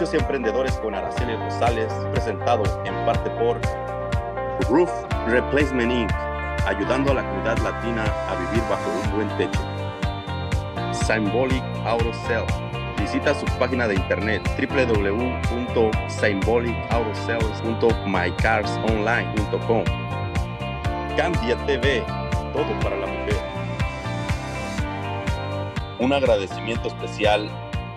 Emprendedores con Araceli Rosales, presentado en parte por Roof Replacement Inc., ayudando a la comunidad latina a vivir bajo un buen techo. Symbolic Auto Sales. Visita su página de internet www.symbolicautosales.mycarsonline.com. Cambia TV, todo para la mujer. Un agradecimiento especial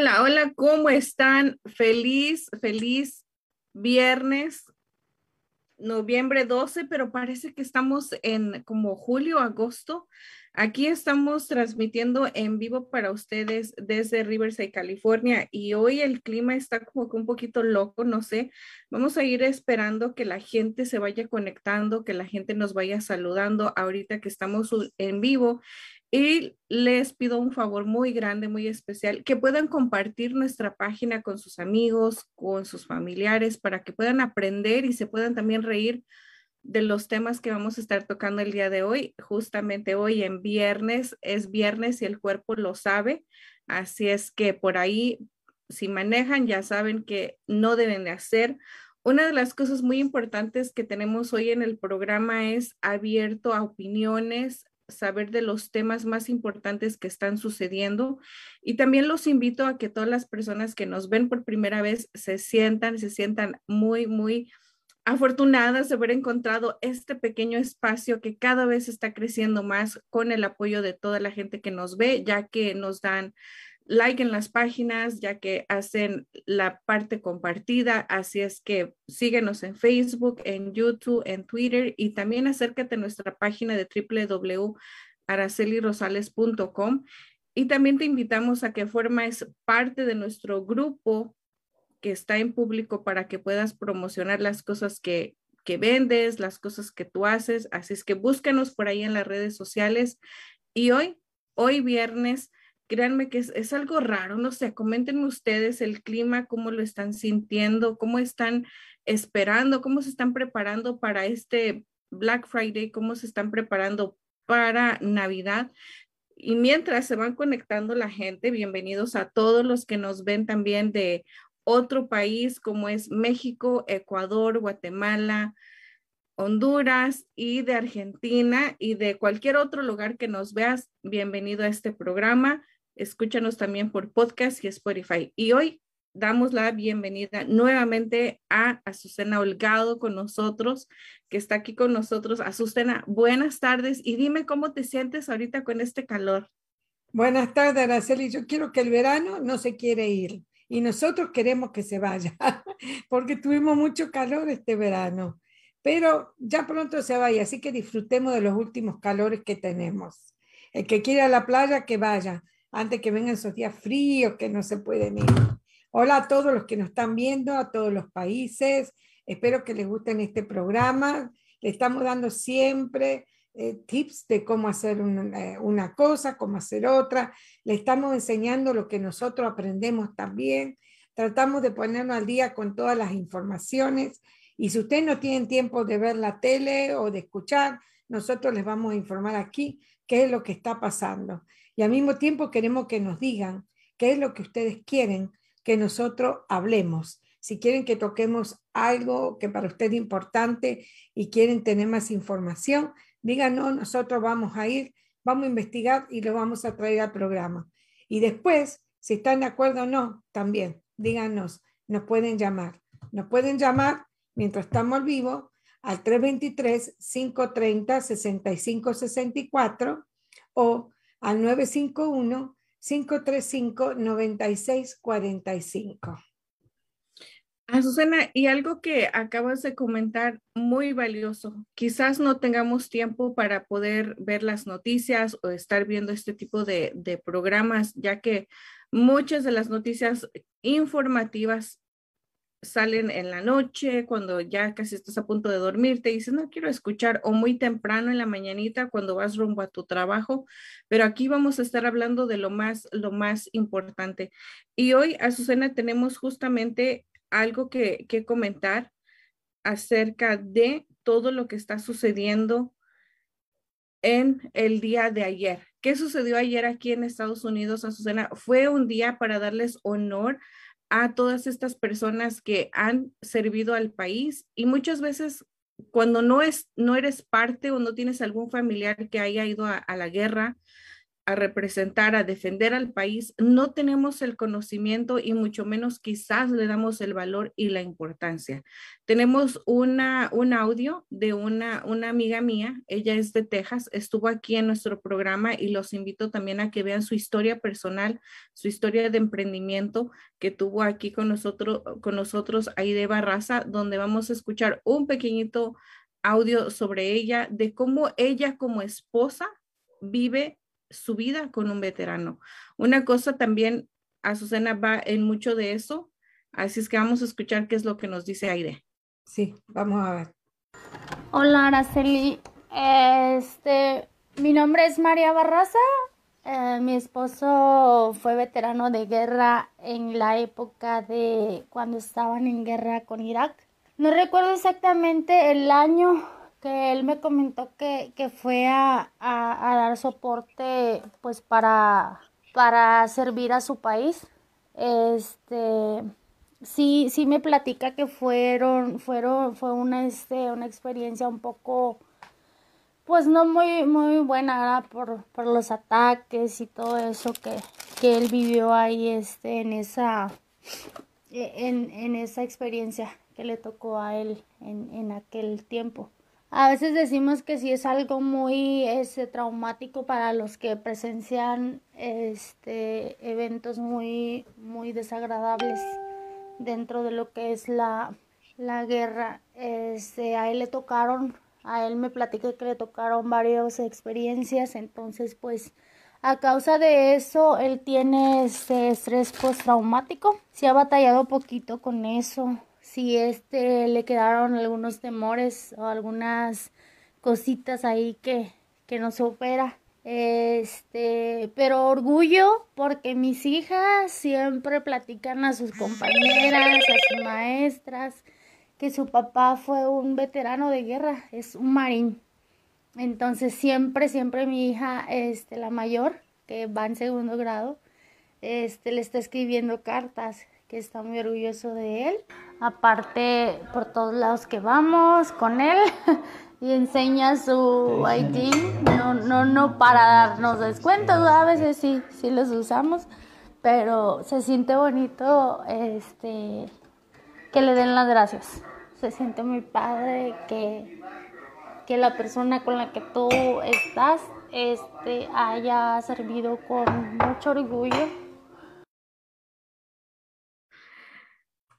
Hola, hola, ¿cómo están? Feliz, feliz viernes, noviembre 12, pero parece que estamos en como julio, agosto. Aquí estamos transmitiendo en vivo para ustedes desde Riverside, California, y hoy el clima está como que un poquito loco, no sé. Vamos a ir esperando que la gente se vaya conectando, que la gente nos vaya saludando ahorita que estamos en vivo. Y les pido un favor muy grande, muy especial, que puedan compartir nuestra página con sus amigos, con sus familiares, para que puedan aprender y se puedan también reír de los temas que vamos a estar tocando el día de hoy. Justamente hoy en viernes, es viernes y el cuerpo lo sabe. Así es que por ahí, si manejan, ya saben que no deben de hacer. Una de las cosas muy importantes que tenemos hoy en el programa es abierto a opiniones, saber de los temas más importantes que están sucediendo. Y también los invito a que todas las personas que nos ven por primera vez se sientan, se sientan muy, muy afortunadas de haber encontrado este pequeño espacio que cada vez está creciendo más con el apoyo de toda la gente que nos ve, ya que nos dan like en las páginas, ya que hacen la parte compartida. Así es que síguenos en Facebook, en YouTube, en Twitter y también acércate a nuestra página de www.aracelirosales.com. Y también te invitamos a que formes parte de nuestro grupo que está en público para que puedas promocionar las cosas que, que vendes, las cosas que tú haces. Así es que búscanos por ahí en las redes sociales. Y hoy, hoy viernes, créanme que es, algo raro, no sé, coméntenme ustedes el clima, cómo lo están sintiendo, cómo están esperando, cómo se están preparando para este Black Friday, cómo se están preparando para Navidad. Y mientras se van conectando la gente, bienvenidos a todos los que nos ven también de otro país como es México, Ecuador, Guatemala, Honduras y de Argentina y de cualquier otro lugar que nos veas. Bienvenido a este programa. Escúchanos también por podcast y Spotify. Y hoy damos la bienvenida nuevamente a Azucena Holgado con nosotros, que está aquí con nosotros. Azucena, buenas tardes y dime cómo te sientes ahorita con este calor. Buenas tardes, Araceli. Yo quiero que el verano no se quiere ir y nosotros queremos que se vaya, porque tuvimos mucho calor este verano, pero ya pronto se vaya, así que disfrutemos de los últimos calores que tenemos. El que quiera la playa, que vaya antes que vengan esos días fríos que no se pueden ir. Hola a todos los que nos están viendo, a todos los países. Espero que les guste este programa. Le estamos dando siempre eh, tips de cómo hacer una, una, cosa, cómo hacer otra. Le estamos enseñando lo que nosotros aprendemos también. Tratamos de ponernos al día con todas las informaciones. Y si ustedes no tienen tiempo de ver la tele o de escuchar, nosotros les vamos a informar aquí qué es lo que está pasando. Y al mismo tiempo queremos que nos digan qué es lo que ustedes quieren que nosotros hablemos. Si quieren que toquemos algo que para ustedes es importante y quieren tener más información, díganos, nosotros vamos a ir, vamos a investigar y lo vamos a traer al programa. Y después, si están de acuerdo o no, también díganos, nos pueden llamar. Nos pueden llamar mientras estamos vivo al 323-530-6564 o al 951-535-9645. Azucena, y algo que acabas de comentar muy valioso. Quizás no tengamos tiempo para poder ver las noticias o estar viendo este tipo de, de programas, ya que muchas de las noticias informativas salen en la noche, cuando ya casi estás a punto de dormir, te dicen, no quiero escuchar, o muy temprano en la mañanita cuando vas rumbo a tu trabajo, pero aquí vamos a estar hablando de lo más, lo más importante. Y hoy, Azucena, tenemos justamente algo que, comentar acerca de todo lo que está sucediendo en el día de ayer. ¿Qué sucedió ayer aquí en Estados Unidos, Azucena? Fue un día para darles honor a todas estas personas que han servido al país y muchas veces cuando no, es, no eres parte o no tienes algún familiar que haya ido a la guerra, a representar, a defender al país, no tenemos el conocimiento y mucho menos quizás le damos el valor y la importancia. Tenemos una, un audio de una, una amiga mía, ella es de Texas, estuvo aquí en nuestro programa y los invito también a que vean su historia personal, su historia de emprendimiento que tuvo aquí con nosotros, con nosotros ahí de Barraza, donde vamos a escuchar un pequeñito audio sobre ella, de cómo ella como esposa vive su vida con un veterano. Una cosa también, Azucena va en mucho de eso, así es que vamos a escuchar qué es lo que nos dice Aire. Sí, vamos a ver. Hola, Araceli. Este, mi nombre es María Barraza. Eh, mi esposo fue veterano de guerra en la época de cuando estaban en guerra con Irak. No recuerdo exactamente el año que él me comentó que, fue a, dar soporte pues para, para servir a su país. Este sí, sí me platica que fueron, fueron, fue una, este, una experiencia un poco pues no muy, muy buena por, por los ataques y todo eso que, que él vivió ahí este, en esa en, en esa experiencia que le tocó a él en, en aquel tiempo. A veces decimos que sí es algo muy este, traumático para los que presencian este, eventos muy, muy desagradables dentro de lo que es la, la guerra. Este, a él le tocaron, a él me platicó que le tocaron varias experiencias, entonces pues a causa de eso él tiene este estrés postraumático. Se ha batallado poquito con eso si este le quedaron algunos temores o algunas cositas ahí que, que no supera. Este, pero orgullo porque mis hijas siempre platican a sus compañeras, a sus maestras, que su papá fue un veterano de guerra, es un marín. Entonces siempre, siempre mi hija, este, la mayor, que va en segundo grado, este, le está escribiendo cartas que está muy orgulloso de él. Aparte, por todos lados que vamos con él y enseña su ID, no, no, no para darnos descuentos, a veces sí, sí los usamos, pero se siente bonito este, que le den las gracias. Se siente muy padre que, que la persona con la que tú estás este, haya servido con mucho orgullo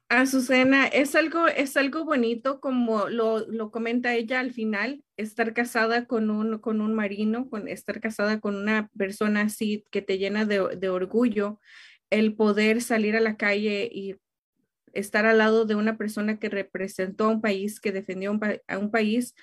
Azucena, es algo, es algo bonito como lo, lo, comenta ella al final, estar casada con un, con un marino, con estar casada con una persona así que te llena de, de orgullo. el poder salir a la calle y estar al lado de una persona que representó a un país, que defendió a un país,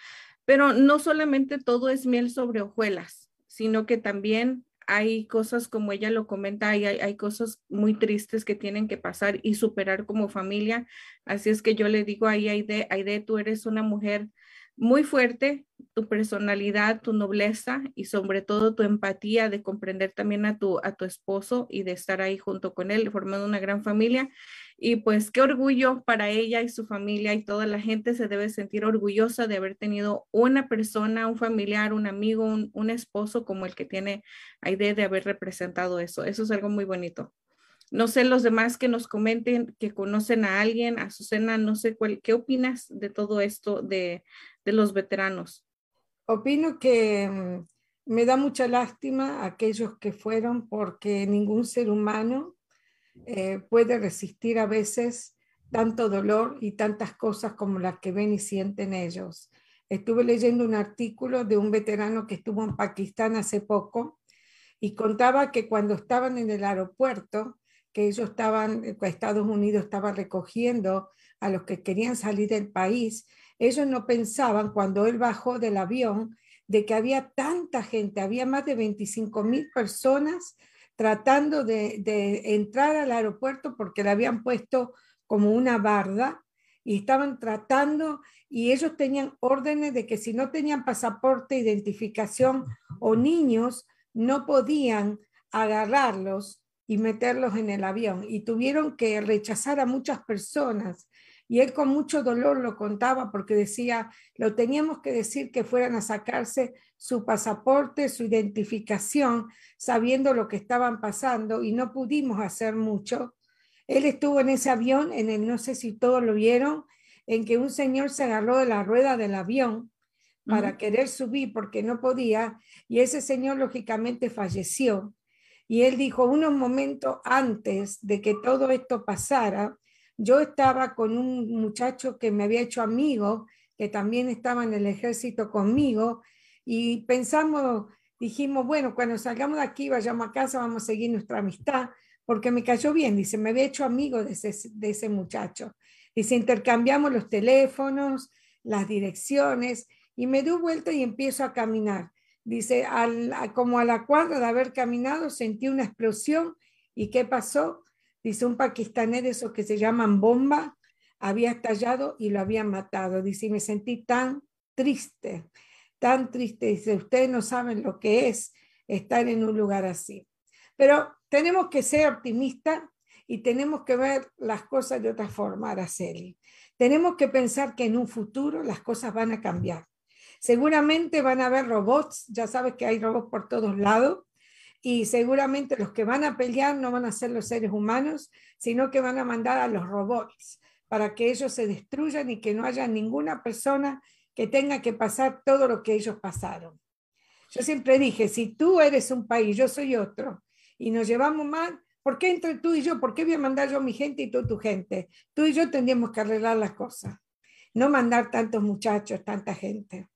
pero no solamente todo es miel sobre hojuelas, sino que también hay cosas como ella lo comenta, hay, hay, cosas muy tristes que tienen que pasar y superar como familia. Así es que yo le digo ahí, Aide, Aide, tú eres una mujer muy fuerte, tu personalidad, tu nobleza y sobre todo tu empatía de comprender también a tu, a tu esposo y de estar ahí junto con él, formando una gran familia. Y pues qué orgullo para ella y su familia y toda la gente se debe sentir orgullosa de haber tenido una persona, un familiar, un amigo, un, esposo como el que tiene idea de haber representado eso. Eso es algo muy bonito. No sé los demás que nos comenten, que conocen a alguien, a Susana, no sé cuál, qué opinas de todo esto de, de los veteranos. Opino que mm, me da mucha lástima aquellos que fueron porque ningún ser humano eh, puede resistir a veces tanto dolor y tantas cosas como las que ven y sienten ellos. Estuve leyendo un artículo de un veterano que estuvo en Pakistán hace poco y contaba que cuando estaban en el aeropuerto, que ellos estaban, eh, Estados Unidos estaba recogiendo a los que querían salir del país, ellos no pensaban cuando él bajó del avión de que había tanta gente, había más de 25 mil personas tratando de, entrar al aeropuerto porque le habían puesto como una barda y estaban tratando y ellos tenían órdenes de que si no tenían pasaporte, identificación o niños, no podían agarrarlos y meterlos en el avión. Y tuvieron que rechazar a muchas personas y él con mucho dolor lo contaba porque decía, lo teníamos que decir que fueran a sacarse su pasaporte, su identificación, sabiendo lo que estaban pasando y no pudimos hacer mucho. Él estuvo en ese avión, en el, no sé si todos lo vieron, en que un señor se agarró de la rueda del avión para querer subir porque no podía y ese señor lógicamente falleció. Y él dijo, unos momentos antes de que todo esto pasara, yo estaba con un muchacho que me había hecho amigo, que también estaba en el ejército conmigo, y pensamos, dijimos, bueno, cuando salgamos de aquí, vayamos a casa, vamos a seguir nuestra amistad, porque me cayó bien, dice, me había hecho amigo de ese, de ese muchacho. Dice, intercambiamos los teléfonos, las direcciones, y me doy vuelta y empiezo a caminar. Dice, como a la cuadra de haber caminado, sentí una explosión. ¿Y qué pasó? Dice, un pakistaní de esos que se llaman bomba había estallado y lo habían matado. Dice, me sentí tan triste, tan triste. Dice, ustedes no saben lo que es estar en un lugar así. Pero tenemos que ser optimistas y tenemos que ver las cosas de otra forma, Araceli. Tenemos que pensar que en un futuro las cosas van a cambiar. Seguramente van a haber robots, ya sabes que hay robots por todos lados, y seguramente los que van a pelear no van a ser los seres humanos, sino que van a mandar a los robots para que ellos se destruyan y que no haya ninguna persona que tenga que pasar todo lo que ellos pasaron. Yo siempre dije, si tú eres un país, yo soy otro, y nos llevamos mal, ¿por qué entre tú y yo? ¿Por qué voy a mandar yo mi gente y tú tu gente? Tú y yo tendríamos que arreglar las cosas, no mandar tantos muchachos, tanta gente.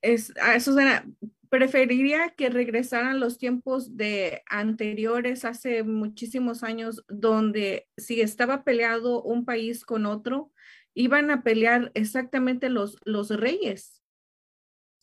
Es, eso suena, preferiría que regresaran los tiempos de anteriores, hace muchísimos años, donde si estaba peleado un país con otro, iban a pelear exactamente los, los reyes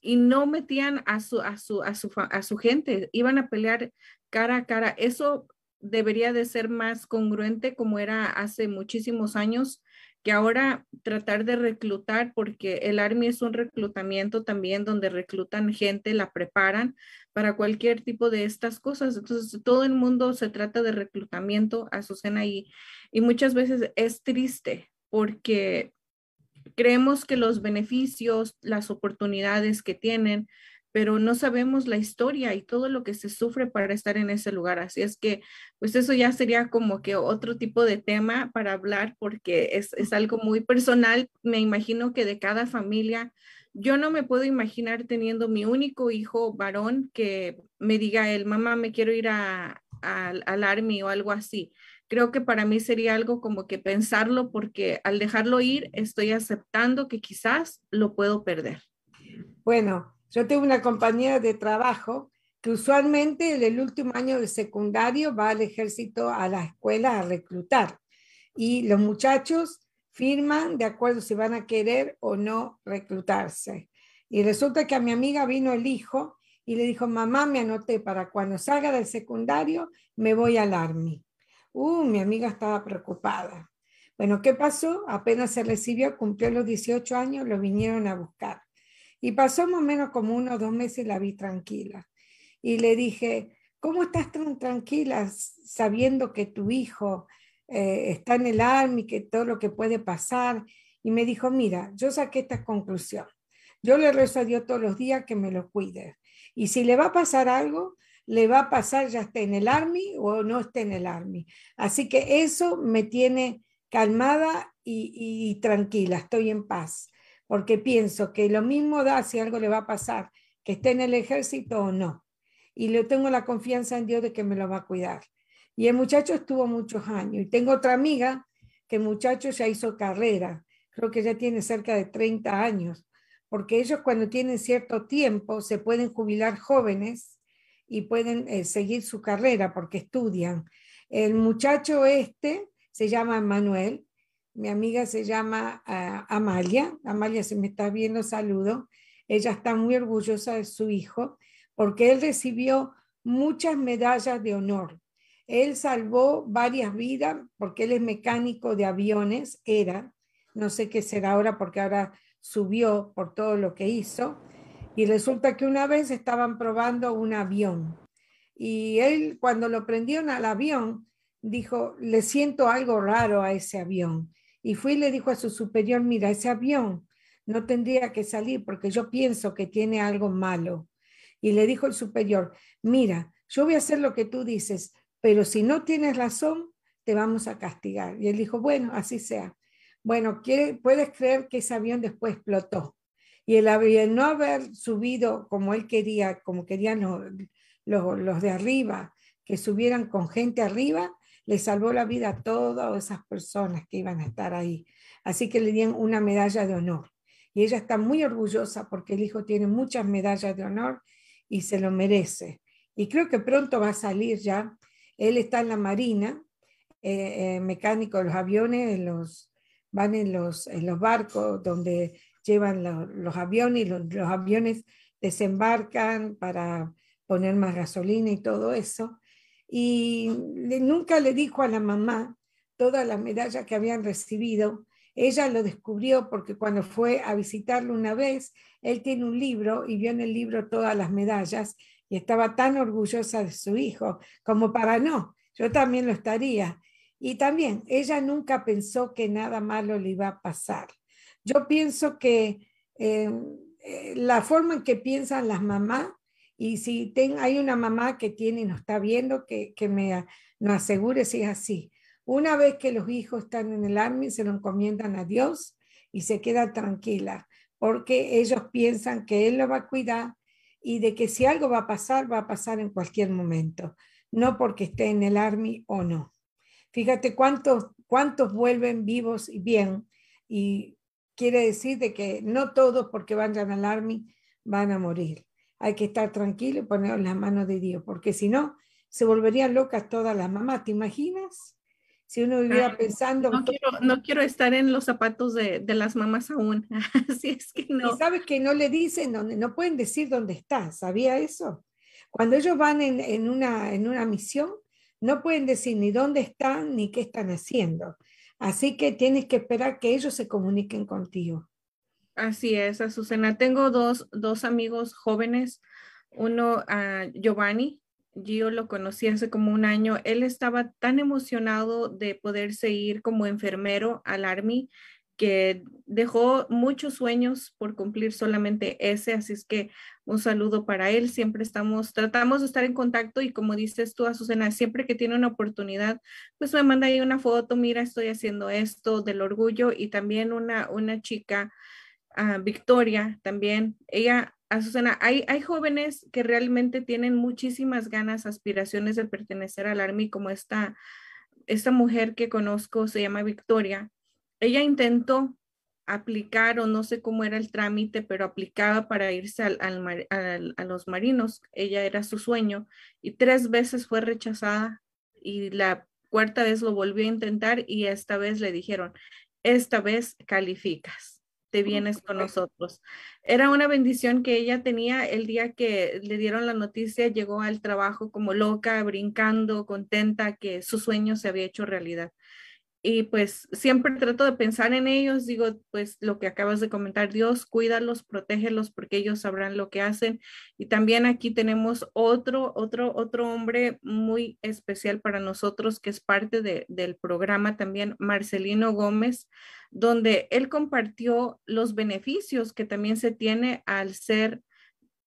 y no metían a su, a su, a su, a su gente, iban a pelear cara a cara. Eso debería de ser más congruente como era hace muchísimos años que ahora tratar de reclutar, porque el Army es un reclutamiento también donde reclutan gente, la preparan para cualquier tipo de estas cosas. Entonces, todo el mundo se trata de reclutamiento, Azucena, y, y muchas veces es triste porque creemos que los beneficios, las oportunidades que tienen, pero no sabemos la historia y todo lo que se sufre para estar en ese lugar. Así es que, pues eso ya sería como que otro tipo de tema para hablar porque es, es algo muy personal. Me imagino que de cada familia, yo no me puedo imaginar teniendo mi único hijo varón que me diga él, mamá, me quiero ir a, al Army o algo así. Creo que para mí sería algo como que pensarlo porque al dejarlo ir estoy aceptando que quizás lo puedo perder. Bueno, yo tengo una compañera de trabajo que usualmente en el último año de secundario va al ejército a la escuela a reclutar y los muchachos firman de acuerdo si van a querer o no reclutarse. Y resulta que a mi amiga vino el hijo y le dijo, mamá, me anoté para cuando salga del secundario, me voy al Army. Uh, mi amiga estaba preocupada. Bueno, ¿qué pasó? Apenas se recibió, cumplió los 18 años, lo vinieron a buscar. Y pasó más o menos como unos dos meses y la vi tranquila. Y le dije, ¿cómo estás tan tranquila sabiendo que tu hijo eh, está en el Army, que todo lo que puede pasar? Y me dijo, mira, yo saqué esta conclusión. Yo le rezo a Dios todos los días que me lo cuide. Y si le va a pasar algo, le va a pasar ya esté en el Army o no esté en el Army. Así que eso me tiene calmada y, tranquila, estoy en paz, porque pienso que lo mismo da si algo le va a pasar, que esté en el ejército o no. Y le tengo la confianza en Dios de que me lo va a cuidar. Y el muchacho estuvo muchos años. Y tengo otra amiga que muchacho ya hizo carrera, creo que ya tiene cerca de 30 años, porque ellos cuando tienen cierto tiempo se pueden jubilar jóvenes y pueden eh, seguir su carrera porque estudian. El muchacho este se llama Manuel, mi amiga se llama ah, Amalia, Amalia se me está viendo, saludo, ella está muy orgullosa de su hijo porque él recibió muchas medallas de honor. Él salvó varias vidas porque él es mecánico de aviones, era, no sé qué será ahora porque ahora subió por todo lo que hizo. Y resulta que una vez estaban probando un avión y él cuando lo prendieron al avión, dijo, le siento algo raro a ese avión. Y fui y le dijo a su superior, mira, ese avión no tendría que salir porque yo pienso que tiene algo malo. Y le dijo el superior, mira, yo voy a hacer lo que tú dices, pero si no tienes razón, te vamos a castigar. Y él dijo, bueno, así sea. Bueno, puedes creer que ese avión después explotó. Y el avión no haber subido como él quería, como querían los, los de arriba, que subieran con gente arriba, le salvó la vida a todas esas personas que iban a estar ahí. Así que le dieron una medalla de honor. Y ella está muy orgullosa porque el hijo tiene muchas medallas de honor y se lo merece. Y creo que pronto va a salir ya. Él está en la Marina, eh, eh, mecánico de los aviones, los, van en los, en barcos donde llevan los aviones y los aviones desembarcan para poner más gasolina y todo eso y nunca le dijo a la mamá todas las medallas que habían recibido. Ella lo descubrió porque cuando fue a visitarlo una vez, él tiene un libro y vio en el libro todas las medallas y estaba tan orgullosa de su hijo como para no, yo también lo estaría. Y también ella nunca pensó que nada malo le iba a pasar. Yo pienso que eh, eh, la forma en que piensan las mamás y si hay una mamá que tiene y nos está viendo, que, que me nos asegure si es así. Una vez que los hijos están en el army, se lo encomiendan a Dios y se queda tranquila, porque ellos piensan que Él lo va a cuidar y de que si algo va a pasar, va a pasar en cualquier momento, no porque esté en el army o no. Fíjate cuántos, cuántos vuelven vivos y bien, y quiere decir de que no todos porque vayan al army van a morir hay que estar tranquilo y poner en las manos de Dios, porque si no, se volverían locas todas las mamás, ¿te imaginas? Si uno viviera pensando... No quiero, no quiero estar en los zapatos de, de las mamás aún, así es que no. Y sabes que no le dicen, dónde, no pueden decir dónde está, ¿sabía eso? Cuando ellos van en, en, una, en una misión, no pueden decir ni dónde están ni qué están haciendo. Así que tienes que esperar que ellos se comuniquen contigo. Así es, Azucena. Tengo dos, dos amigos jóvenes. Uno, uh, Giovanni, yo lo conocí hace como un año. Él estaba tan emocionado de poderse ir como enfermero al Army que dejó muchos sueños por cumplir solamente ese, así es que un saludo para él. Siempre estamos, tratamos de estar en contacto y como dices tú, Azucena, siempre que tiene una oportunidad, pues me manda ahí una foto, mira, estoy haciendo esto del orgullo y también una, una chica Victoria también, ella, Azucena, hay, hay jóvenes que realmente tienen muchísimas ganas, aspiraciones de pertenecer al Army, como esta, esta mujer que conozco, se llama Victoria. Ella intentó aplicar o no sé cómo era el trámite, pero aplicaba para irse al, a los marinos. Ella era su sueño y tres veces fue rechazada y la cuarta vez lo volvió a intentar y esta vez le dijeron, esta vez calificas, te vienes con nosotros. Era una bendición que ella tenía el día que le dieron la noticia, llegó al trabajo como loca, brincando, contenta que su sueño se había hecho realidad y pues siempre trato de pensar en ellos, digo, pues lo que acabas de comentar, Dios, cuídalos, protégelos porque ellos sabrán lo que hacen. Y también aquí tenemos otro, otro, otro hombre muy especial para nosotros que es parte de, del programa también, Marcelino Gómez, donde él compartió los beneficios que también se tiene al ser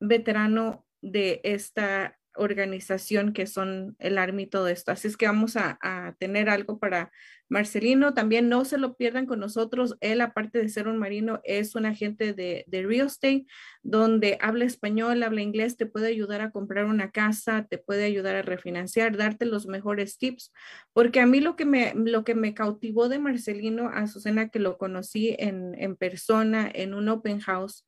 veterano de esta organización que son el Army y todo esto. Así es que vamos a, tener algo para Marcelino. También no se lo pierdan con nosotros. Él, aparte de ser un marino, es un agente de, de real estate donde habla español, habla inglés, te puede ayudar a comprar una casa, te puede ayudar a refinanciar, darte los mejores tips. Porque a mí lo que me, lo que me cautivó de Marcelino, Azucena, que lo conocí en, en persona en un open house,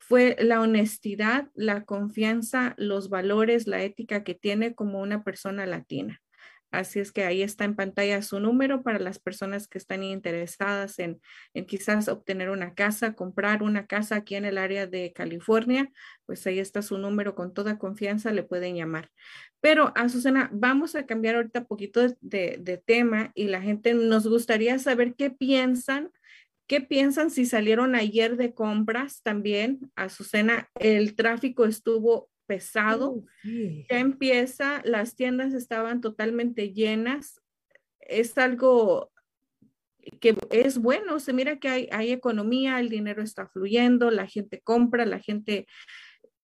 fue la honestidad, la confianza, los valores, la ética que tiene como una persona latina. Así es que ahí está en pantalla su número para las personas que están interesadas en, quizás obtener una casa, comprar una casa aquí en el área de California. Pues ahí está su número con toda confianza, le pueden llamar. Pero, Azucena, vamos a cambiar ahorita poquito de tema y la gente nos gustaría saber qué piensan ¿Qué piensan si salieron ayer de compras también? Azucena, el tráfico estuvo pesado. Oh, ya empieza, las tiendas estaban totalmente llenas. Es algo que es bueno, se mira que hay, hay economía, el dinero está fluyendo, la gente compra, la gente,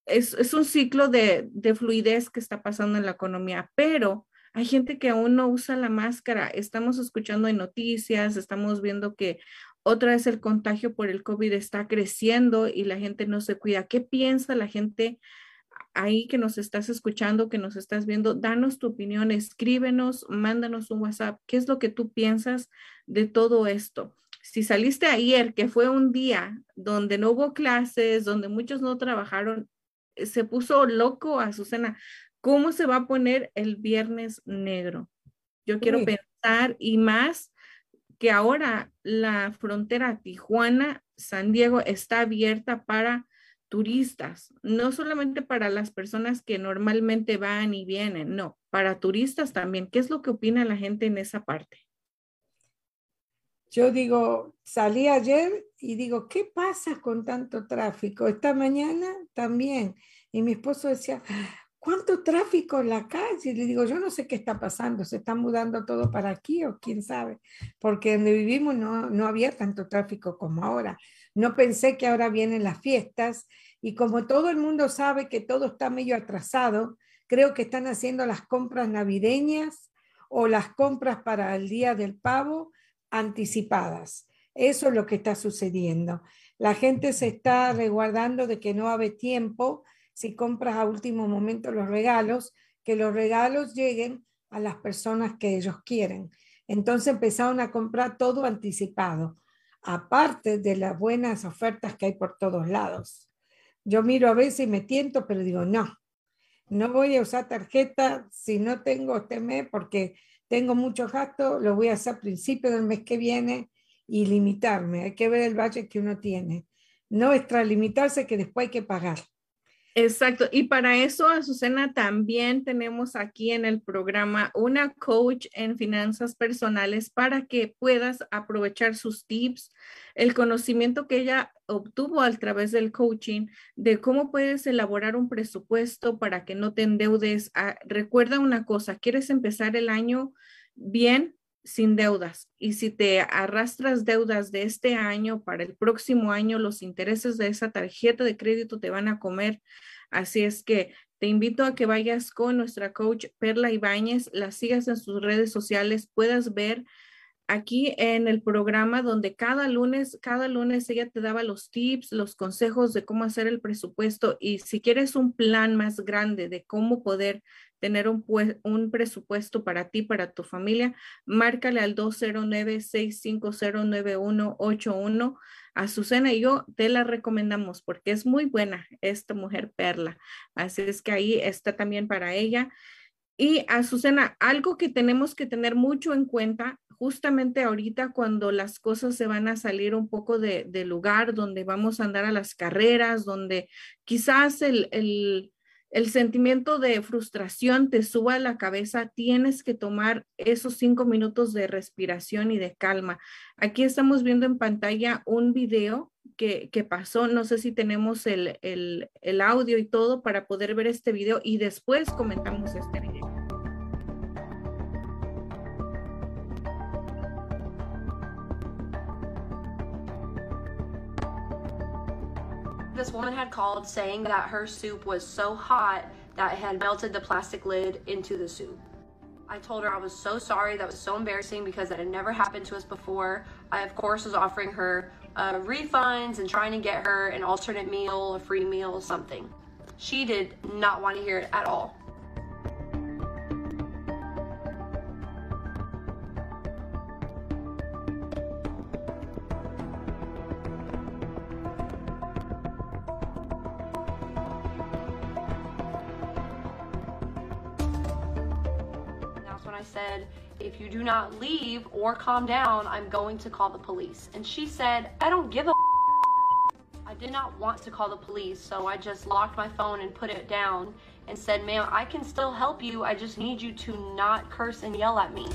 es, es un ciclo de, de, fluidez que está pasando en la economía, pero hay gente que aún no usa la máscara. Estamos escuchando en noticias, estamos viendo que otra vez el contagio por el COVID está creciendo y la gente no se cuida. ¿Qué piensa la gente ahí que nos estás escuchando, que nos estás viendo? Danos tu opinión, escríbenos, mándanos un WhatsApp. ¿Qué es lo que tú piensas de todo esto? Si saliste ayer, que fue un día donde no hubo clases, donde muchos no trabajaron, se puso loco a Susana. ¿Cómo se va a poner el viernes negro? Yo quiero pensar y más que ahora la frontera Tijuana-San Diego está abierta para turistas, no solamente para las personas que normalmente van y vienen, no, para turistas también. ¿Qué es lo que opina la gente en esa parte? Yo digo, salí ayer y digo, ¿qué pasa con tanto tráfico? Esta mañana también. Y mi esposo decía, ¿cuánto tráfico en la calle? Y le digo, yo no sé qué está pasando, se está mudando todo para aquí o quién sabe, porque donde vivimos no, no había tanto tráfico como ahora. No pensé que ahora vienen las fiestas y como todo el mundo sabe que todo está medio atrasado, creo que están haciendo las compras navideñas o las compras para el día del pavo anticipadas. Eso es lo que está sucediendo. La gente se está resguardando de que no habe tiempo si compras a último momento los regalos, que los regalos lleguen a las personas que ellos quieren. Entonces empezaron a comprar todo anticipado, aparte de las buenas ofertas que hay por todos lados. Yo miro a veces y me tiento, pero digo, no, no voy a usar tarjeta si no tengo este porque tengo mucho gasto, lo voy a hacer a principio del mes que viene y limitarme. Hay que ver el budget que uno tiene. No extralimitarse que después hay que pagar. Exacto. Y para eso, Azucena, también tenemos aquí en el programa una coach en finanzas personales para que puedas aprovechar sus tips, el conocimiento que ella obtuvo a través del coaching de cómo puedes elaborar un presupuesto para que no te endeudes. Ah, recuerda una cosa, quieres empezar el año bien, sin deudas. Y si te arrastras deudas de este año para el próximo año, los intereses de esa tarjeta de crédito te van a comer. Así es que te invito a que vayas con nuestra coach Perla Ibáñez, la sigas en sus redes sociales, puedas ver aquí en el programa donde cada lunes, cada lunes ella te daba los tips, los consejos de cómo hacer el presupuesto y si quieres un plan más grande de cómo poder tener un, un presupuesto para ti, para tu familia, márcale al 209-650-9181. Azucena y yo te la recomendamos porque es muy buena esta mujer perla. Así es que ahí está también para ella. Y Azucena, algo que tenemos que tener mucho en cuenta justamente ahorita cuando las cosas se van a salir un poco de, lugar, donde vamos a andar a las carreras, donde quizás el, el el sentimiento de frustración te suba a la cabeza, tienes que tomar esos cinco minutos de respiración y de calma. Aquí estamos viendo en pantalla un video que, pasó. No sé si tenemos el, el audio y todo para poder ver este video y después comentamos este This woman had called saying that her soup was so hot that it had melted the plastic lid into the soup. I told her I was so sorry. That was so embarrassing because that had never happened to us before. I, of course, was offering her uh, refunds and trying to get her an alternate meal, a free meal, something. She did not want to hear it at all. Said, if you do not leave or calm down, I'm going to call the police. And she said, I don't give a I did not want to call the police, so I just locked my phone and put it down and said, ma'am, I can still help you. I just need you to not curse and yell at me.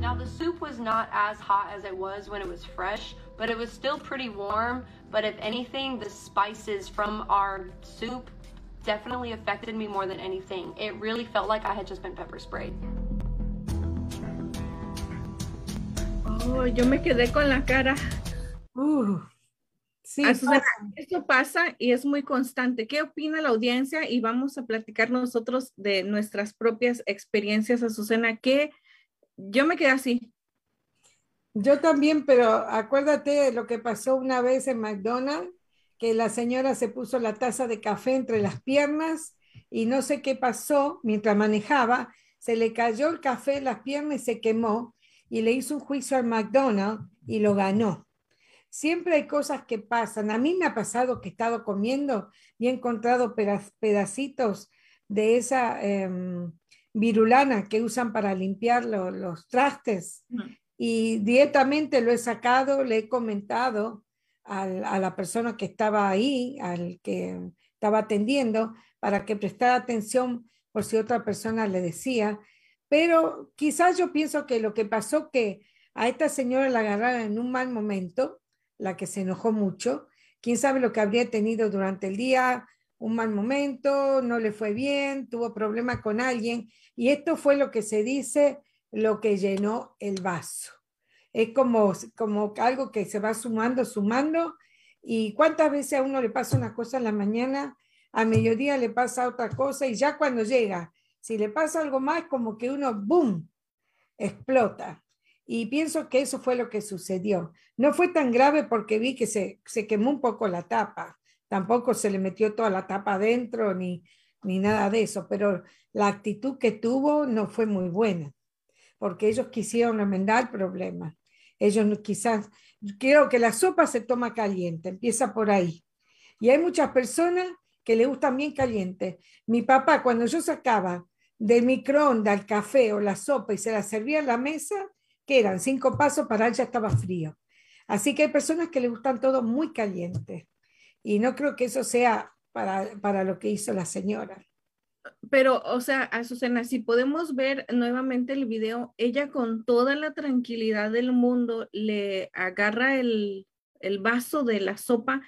Now, the soup was not as hot as it was when it was fresh, but it was still pretty warm. But if anything, the spices from our soup definitely affected me more than anything. It really felt like I had just been pepper sprayed. Oh, yo me quedé con la cara. Uh, sí, pasa. esto pasa y es muy constante. ¿Qué opina la audiencia? Y vamos a platicar nosotros de nuestras propias experiencias, Azucena, que yo me quedé así. Yo también, pero acuérdate de lo que pasó una vez en McDonald's que la señora se puso la taza de café entre las piernas y no sé qué pasó mientras manejaba, se le cayó el café en las piernas y se quemó y le hizo un juicio al McDonald's y lo ganó. Siempre hay cosas que pasan. A mí me ha pasado que he estado comiendo y he encontrado pedacitos de esa em, virulana que usan para limpiar los trastes y directamente lo he sacado, le he comentado a la persona que estaba ahí, al que estaba atendiendo, para que prestara atención por si otra persona le decía. Pero quizás yo pienso que lo que pasó que a esta señora la agarraron en un mal momento, la que se enojó mucho, quién sabe lo que habría tenido durante el día, un mal momento, no le fue bien, tuvo problema con alguien, y esto fue lo que se dice, lo que llenó el vaso es como, como algo que se va sumando, sumando. ¿Y cuántas veces a uno le pasa una cosa en la mañana, a mediodía le pasa otra cosa y ya cuando llega, si le pasa algo más, como que uno, ¡boom!, explota. Y pienso que eso fue lo que sucedió. No fue tan grave porque vi que se, se quemó un poco la tapa. Tampoco se le metió toda la tapa adentro ni, ni nada de eso, pero la actitud que tuvo no fue muy buena, porque ellos quisieron enmendar el problema. Ellos quizás, creo que la sopa se toma caliente, empieza por ahí. Y hay muchas personas que le gustan bien caliente. Mi papá, cuando yo sacaba del microondas el café o la sopa y se la servía en la mesa, que eran cinco pasos, para él ya estaba frío. Así que hay personas que le gustan todo muy caliente. Y no creo que eso sea para, para lo que hizo la señora pero, o sea, Azucena, si podemos ver nuevamente el video, ella con toda la tranquilidad del mundo le agarra el, vaso de la sopa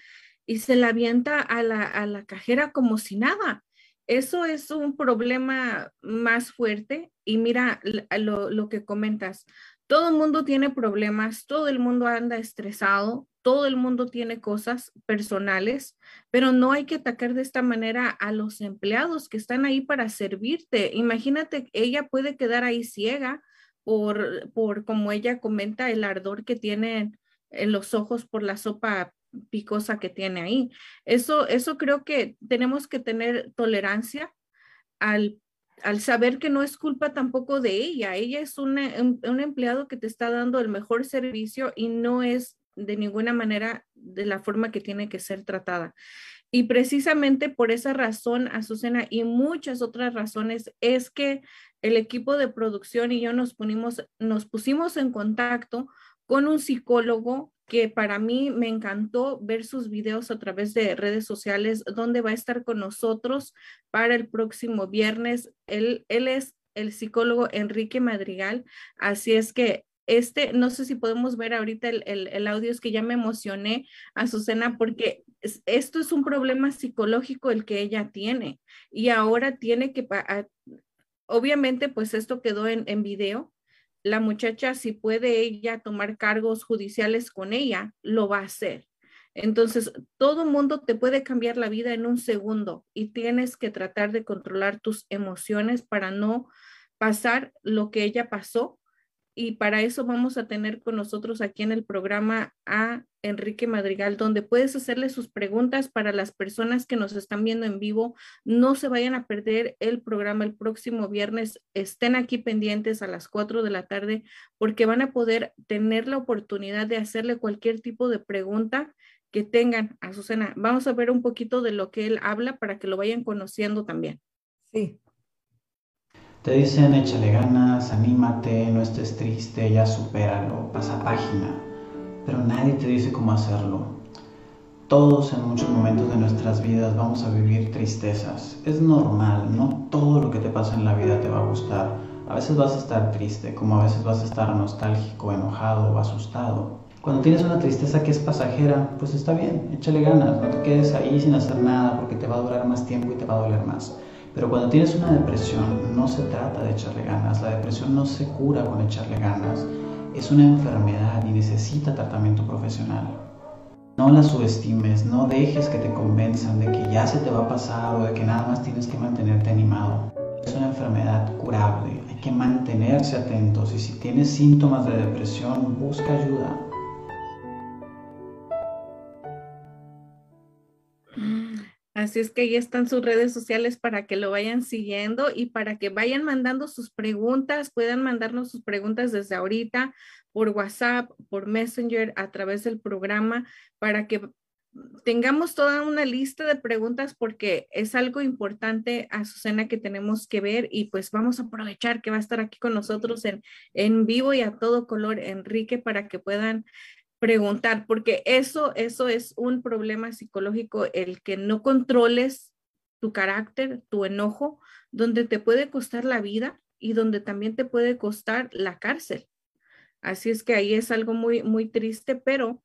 y se la avienta a la, a la cajera como si nada. Eso es un problema más fuerte. Y mira lo, lo que comentas, todo el mundo tiene problemas, todo el mundo anda estresado, todo el mundo tiene cosas personales, pero no hay que atacar de esta manera a los empleados que están ahí para servirte. Imagínate, ella puede quedar ahí ciega por, por como ella comenta, el ardor que tiene en los ojos por la sopa picosa que tiene ahí. Eso, eso creo que tenemos que tener tolerancia al al saber que no es culpa tampoco de ella, ella es una, un, un empleado que te está dando el mejor servicio y no es de ninguna manera de la forma que tiene que ser tratada. Y precisamente por esa razón, Azucena, y muchas otras razones, es que el equipo de producción y yo nos, ponimos, nos pusimos en contacto con un psicólogo que para mí me encantó ver sus videos a través de redes sociales, donde va a estar con nosotros para el próximo viernes. Él, él es el psicólogo Enrique Madrigal, así es que este, no sé si podemos ver ahorita el, el, audio, es que ya me emocioné, Azucena, porque es, esto es un problema psicológico el que ella tiene y ahora tiene que, obviamente, pues esto quedó en, en video. La muchacha, si puede ella tomar cargos judiciales con ella, lo va a hacer. Entonces, todo mundo te puede cambiar la vida en un segundo y tienes que tratar de controlar tus emociones para no pasar lo que ella pasó y para eso vamos a tener con nosotros aquí en el programa a Enrique Madrigal, donde puedes hacerle sus preguntas para las personas que nos están viendo en vivo. No se vayan a perder el programa el próximo viernes. Estén aquí pendientes a las 4 de la tarde porque van a poder tener la oportunidad de hacerle cualquier tipo de pregunta que tengan a Susana. Vamos a ver un poquito de lo que él habla para que lo vayan conociendo también. Sí. Te dicen échale ganas, anímate, no estés triste, ya supéralo, pasa página. Pero nadie te dice cómo hacerlo. Todos en muchos momentos de nuestras vidas vamos a vivir tristezas. Es normal, no todo lo que te pasa en la vida te va a gustar. A veces vas a estar triste, como a veces vas a estar nostálgico, enojado o asustado. Cuando tienes una tristeza que es pasajera, pues está bien, échale ganas, no te quedes ahí sin hacer nada porque te va a durar más tiempo y te va a doler más. Pero cuando tienes una depresión, no se trata de echarle ganas. La depresión no se cura con echarle ganas. Es una enfermedad y necesita tratamiento profesional. No la subestimes, no dejes que te convenzan de que ya se te va a pasar o de que nada más tienes que mantenerte animado. Es una enfermedad curable, hay que mantenerse atentos y si tienes síntomas de depresión, busca ayuda. Así es que ahí están sus redes sociales para que lo vayan siguiendo y para que vayan mandando sus preguntas, puedan mandarnos sus preguntas desde ahorita por WhatsApp, por Messenger, a través del programa, para que tengamos toda una lista de preguntas porque es algo importante, Azucena, que tenemos que ver y pues vamos a aprovechar que va a estar aquí con nosotros en, en vivo y a todo color, Enrique, para que puedan preguntar, porque eso, eso es un problema psicológico, el que no controles tu carácter, tu enojo, donde te puede costar la vida y donde también te puede costar la cárcel. Así es que ahí es algo muy, muy triste, pero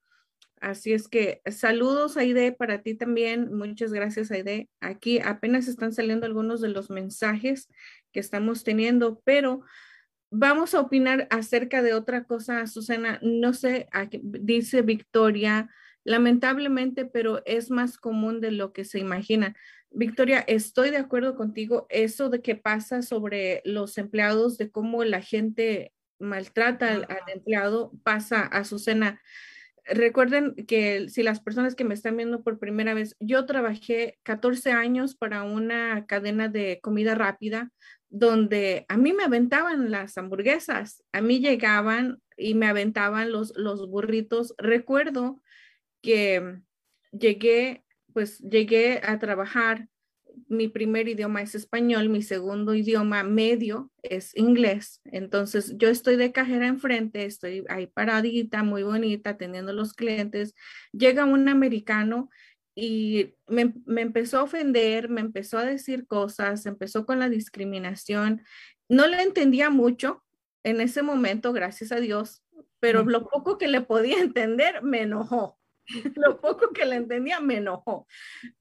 así es que saludos, Aide, para ti también. Muchas gracias, Aide. Aquí apenas están saliendo algunos de los mensajes que estamos teniendo, pero vamos a opinar acerca de otra cosa, Susana. No sé, dice Victoria, lamentablemente, pero es más común de lo que se imagina. Victoria, estoy de acuerdo contigo. Eso de que pasa sobre los empleados, de cómo la gente maltrata al, al empleado, pasa a Susana. Recuerden que si las personas que me están viendo por primera vez, yo trabajé 14 años para una cadena de comida rápida donde a mí me aventaban las hamburguesas, a mí llegaban y me aventaban los, los burritos. Recuerdo que llegué, pues llegué a trabajar, mi primer idioma es español, mi segundo idioma medio es inglés. Entonces yo estoy de cajera enfrente, estoy ahí paradita, muy bonita, atendiendo a los clientes. Llega un americano y me, me, empezó a ofender, me empezó a decir cosas, empezó con la discriminación. No le entendía mucho en ese momento, gracias a Dios, pero lo poco que le podía entender me enojó. Lo poco que le entendía me enojó.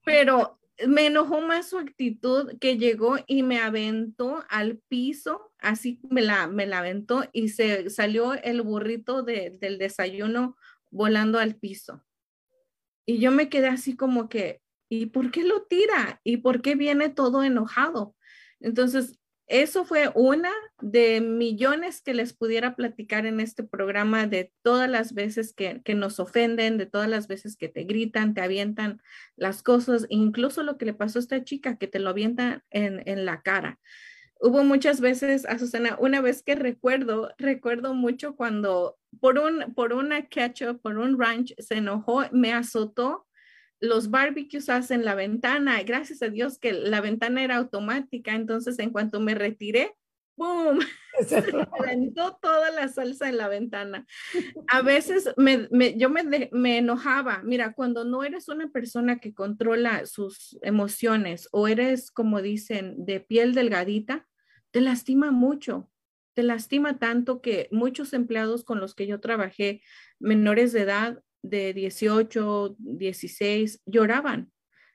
Pero me enojó más su actitud que llegó y me aventó al piso, así me la, me la aventó y se salió el burrito de, del desayuno volando al piso. Y yo me quedé así como que, ¿y por qué lo tira? ¿Y por qué viene todo enojado? Entonces, eso fue una de millones que les pudiera platicar en este programa de todas las veces que, que, nos ofenden, de todas las veces que te gritan, te avientan las cosas, incluso lo que le pasó a esta chica, que te lo avientan en, en la cara. hubo muchas veces, Azucena, una vez que recuerdo, recuerdo mucho cuando por un, por una ketchup, por un ranch, se enojó, me azotó. Los barbecues hacen la ventana. Gracias a Dios que la ventana era automática. Entonces, en cuanto me retiré, ¡boom! Se aventó toda la salsa en la ventana. A veces me, me, yo me, me, enojaba. Mira, cuando no eres una persona que controla sus emociones o eres, como dicen, de piel delgadita, te lastima mucho. Te lastima tanto que muchos empleados con los que yo trabajé, menores de edad, de 18, 16, lloraban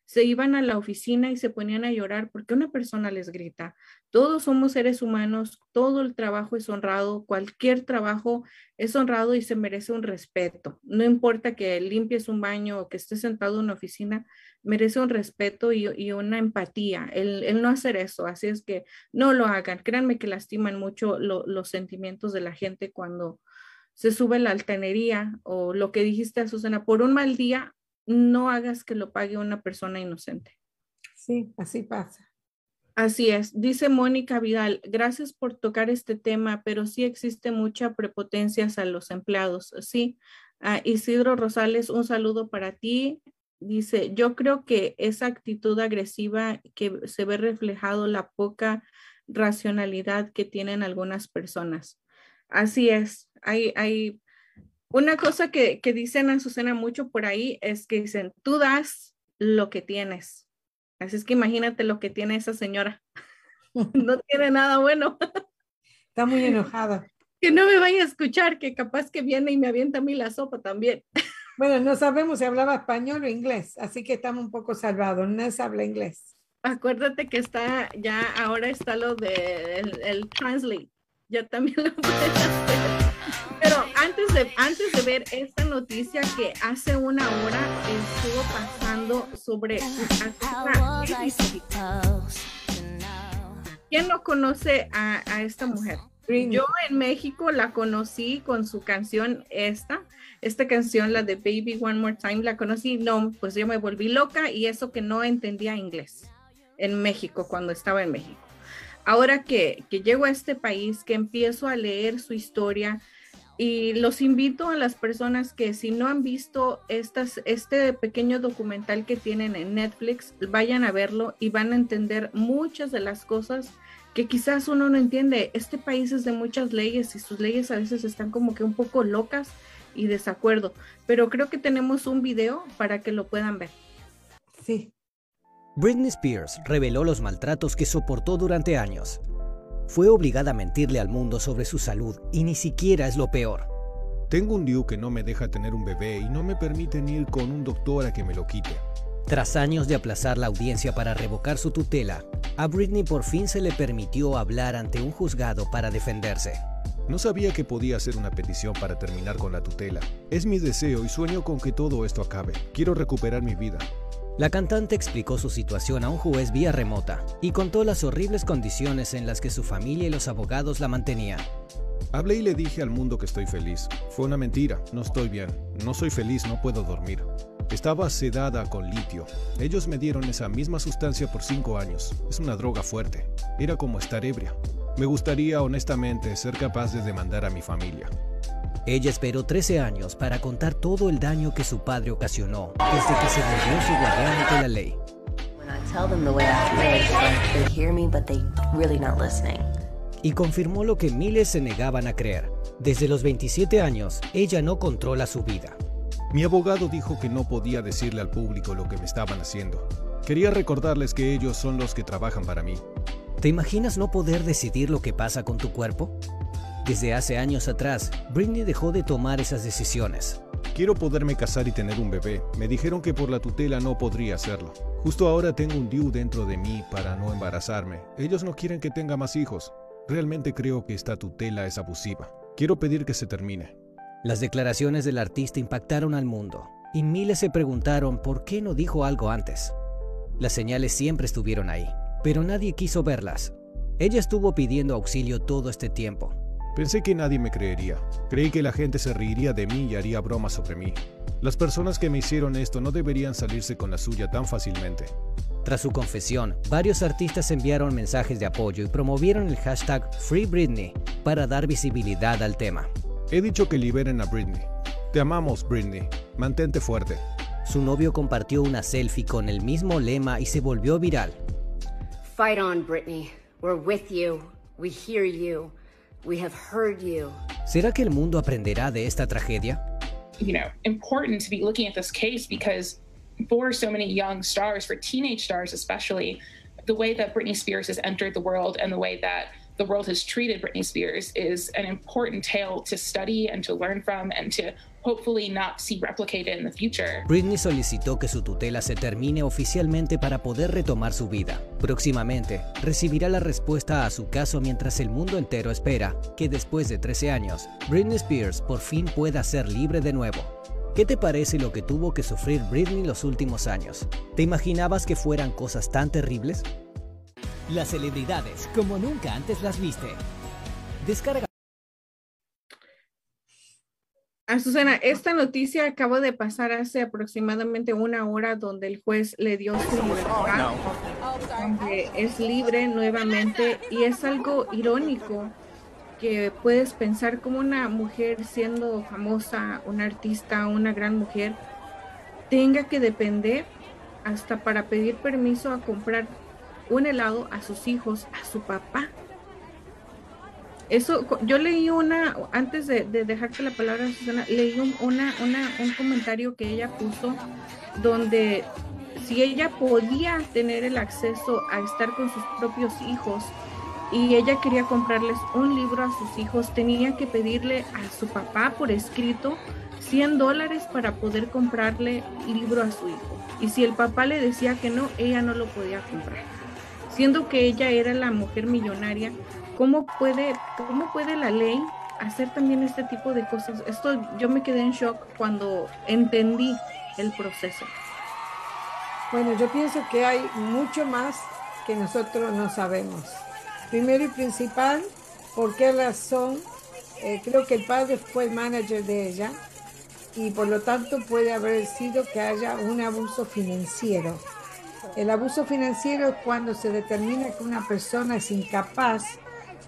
se iban a la oficina y se ponían a llorar porque una persona les grita. Todos somos seres humanos, todo el trabajo es honrado, cualquier trabajo es honrado y se merece un respeto. No importa que limpies un baño o que estés sentado en una oficina, merece un respeto y, una empatía. El, no hacer eso, así es que no lo hagan. Créanme que lastiman mucho los sentimientos de la gente cuando se sube la altanería o lo que dijiste, Susana, por un mal día no hagas que lo pague una persona inocente. Sí, así pasa. Así es. Dice Mónica Vidal, gracias por tocar este tema, pero sí existe mucha prepotencia a los empleados. Sí. Isidro Rosales, un saludo para ti. Dice, yo creo que esa actitud agresiva que se ve reflejado la poca racionalidad que tienen algunas personas. Así es. Hay, hay una cosa que, que dicen Azucena mucho por ahí es que dicen, tú das lo que tienes. Así es que imagínate lo que tiene esa señora. no tiene nada bueno. Está muy enojada. Que no me vaya a escuchar, que capaz que viene y me avienta a mí la sopa también. Bueno, no sabemos si hablaba español o inglés, así que estamos un poco salvados. No se habla inglés. Acuérdate que está, ya ahora está lo de el, translate. Ya también lo puedes hacer. Antes de, antes de ver esta noticia que hace una hora estuvo pasando sobre... ¿Quién no conoce a, a esta mujer? Yo en México la conocí con su canción esta, esta canción, la de Baby One More Time, la conocí, no, pues yo me volví loca y eso que no entendía inglés en México, cuando estaba en México. Ahora que, que llego a este país, que empiezo a leer su historia, y los invito a las personas que si no han visto estas, este pequeño documental que tienen en Netflix, vayan a verlo y van a entender muchas de las cosas que quizás uno no entiende. Este país es de muchas leyes y sus leyes a veces están como que un poco locas y desacuerdo, pero creo que tenemos un video para que lo puedan ver. Sí. Britney Spears reveló los maltratos que soportó durante años fue obligada a mentirle al mundo sobre su salud y ni siquiera es lo peor. Tengo un DIU que no me deja tener un bebé y no me permiten ir con un doctor a que me lo quite. Tras años de aplazar la audiencia para revocar su tutela, a Britney por fin se le permitió hablar ante un juzgado para defenderse. No sabía que podía hacer una petición para terminar con la tutela. Es mi deseo y sueño con que todo esto acabe. Quiero recuperar mi vida. La cantante explicó su situación a un juez vía remota y contó las horribles condiciones en las que su familia y los abogados la mantenían. Hablé y le dije al mundo que estoy feliz. Fue una mentira, no estoy bien. No soy feliz, no puedo dormir. Estaba sedada con litio. Ellos me dieron esa misma sustancia por cinco años. Es una droga fuerte. Era como estar ebria. Me gustaría honestamente ser capaz de demandar a mi familia. Ella esperó 13 años para contar todo el daño que su padre ocasionó desde que se volvió su guardián ante la ley. Y confirmó lo que miles se negaban a creer. Desde los 27 años, ella no controla su vida. Mi abogado dijo que no podía decirle al público lo que me estaban haciendo. Quería recordarles que ellos son los que trabajan para mí. ¿Te imaginas no poder decidir lo que pasa con tu cuerpo? Desde hace años atrás, Britney dejó de tomar esas decisiones. Quiero poderme casar y tener un bebé. Me dijeron que por la tutela no podría hacerlo. Justo ahora tengo un DIU dentro de mí para no embarazarme. Ellos no quieren que tenga más hijos. Realmente creo que esta tutela es abusiva. Quiero pedir que se termine. Las declaraciones del artista impactaron al mundo y miles se preguntaron por qué no dijo algo antes. Las señales siempre estuvieron ahí, pero nadie quiso verlas. Ella estuvo pidiendo auxilio todo este tiempo, Pensé que nadie me creería. Creí que la gente se reiría de mí y haría bromas sobre mí. Las personas que me hicieron esto no deberían salirse con la suya tan fácilmente. Tras su confesión, varios artistas enviaron mensajes de apoyo y promovieron el hashtag Free Britney para dar visibilidad al tema. He dicho que liberen a Britney. Te amamos, Britney. Mantente fuerte. Su novio compartió una selfie con el mismo lema y se volvió viral. Fight on, Britney. We're with you. We hear you. We have heard you. ¿Será que el mundo aprenderá de esta tragedia? You know, important to be looking at this case because for so many young stars, for teenage stars especially, the way that Britney Spears has entered the world and the way that the world has treated Britney Spears is an important tale to study and to learn from and to Britney solicitó que su tutela se termine oficialmente para poder retomar su vida. Próximamente, recibirá la respuesta a su caso mientras el mundo entero espera que después de 13 años, Britney Spears por fin pueda ser libre de nuevo. ¿Qué te parece lo que tuvo que sufrir Britney los últimos años? ¿Te imaginabas que fueran cosas tan terribles? Las celebridades como nunca antes las viste. Descarga. A Ah, Susana, esta noticia acaba de pasar hace aproximadamente una hora donde el juez le dio su libertad, donde es libre nuevamente y es algo irónico que puedes pensar como una mujer siendo famosa, una artista, una gran mujer, tenga que depender hasta para pedir permiso a comprar un helado a sus hijos, a su papá. Eso, yo leí una, antes de, de dejarte la palabra, Susana, leí un, una, una- un comentario que ella puso donde si ella podía tener el acceso a estar con sus propios hijos y ella quería comprarles un libro a sus hijos, tenía que pedirle a su papá por escrito 100 dólares para poder comprarle libro a su hijo. Y si el papá le decía que no, ella no lo podía comprar. Siendo que ella era la mujer millonaria, ¿cómo puede, cómo puede la ley hacer también este tipo de cosas? Esto yo me quedé en shock cuando entendí el proceso. Bueno, yo pienso que hay mucho más que nosotros no sabemos. Primero y principal, ¿por qué razón? Eh, creo que el padre fue manager de ella y por lo tanto puede haber sido que haya un abuso financiero. El abuso financiero es cuando se determina que una persona es incapaz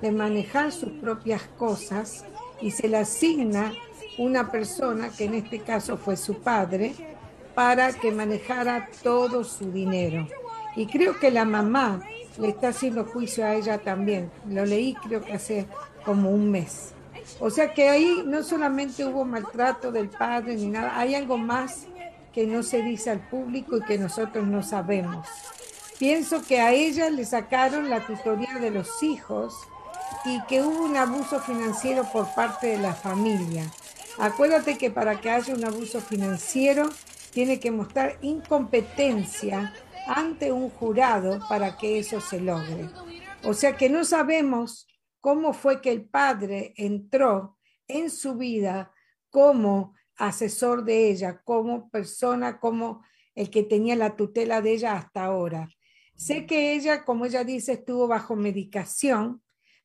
de manejar sus propias cosas y se le asigna una persona, que en este caso fue su padre, para que manejara todo su dinero. Y creo que la mamá le está haciendo juicio a ella también. Lo leí creo que hace como un mes. O sea que ahí no solamente hubo maltrato del padre ni nada, hay algo más que no se dice al público y que nosotros no sabemos. Pienso que a ella le sacaron la tutoría de los hijos y que hubo un abuso financiero por parte de la familia. Acuérdate que para que haya un abuso financiero tiene que mostrar incompetencia ante un jurado para que eso se logre. O sea que no sabemos cómo fue que el padre entró en su vida como asesor de ella, como persona, como el que tenía la tutela de ella hasta ahora. Sé que ella, como ella dice, estuvo bajo medicación.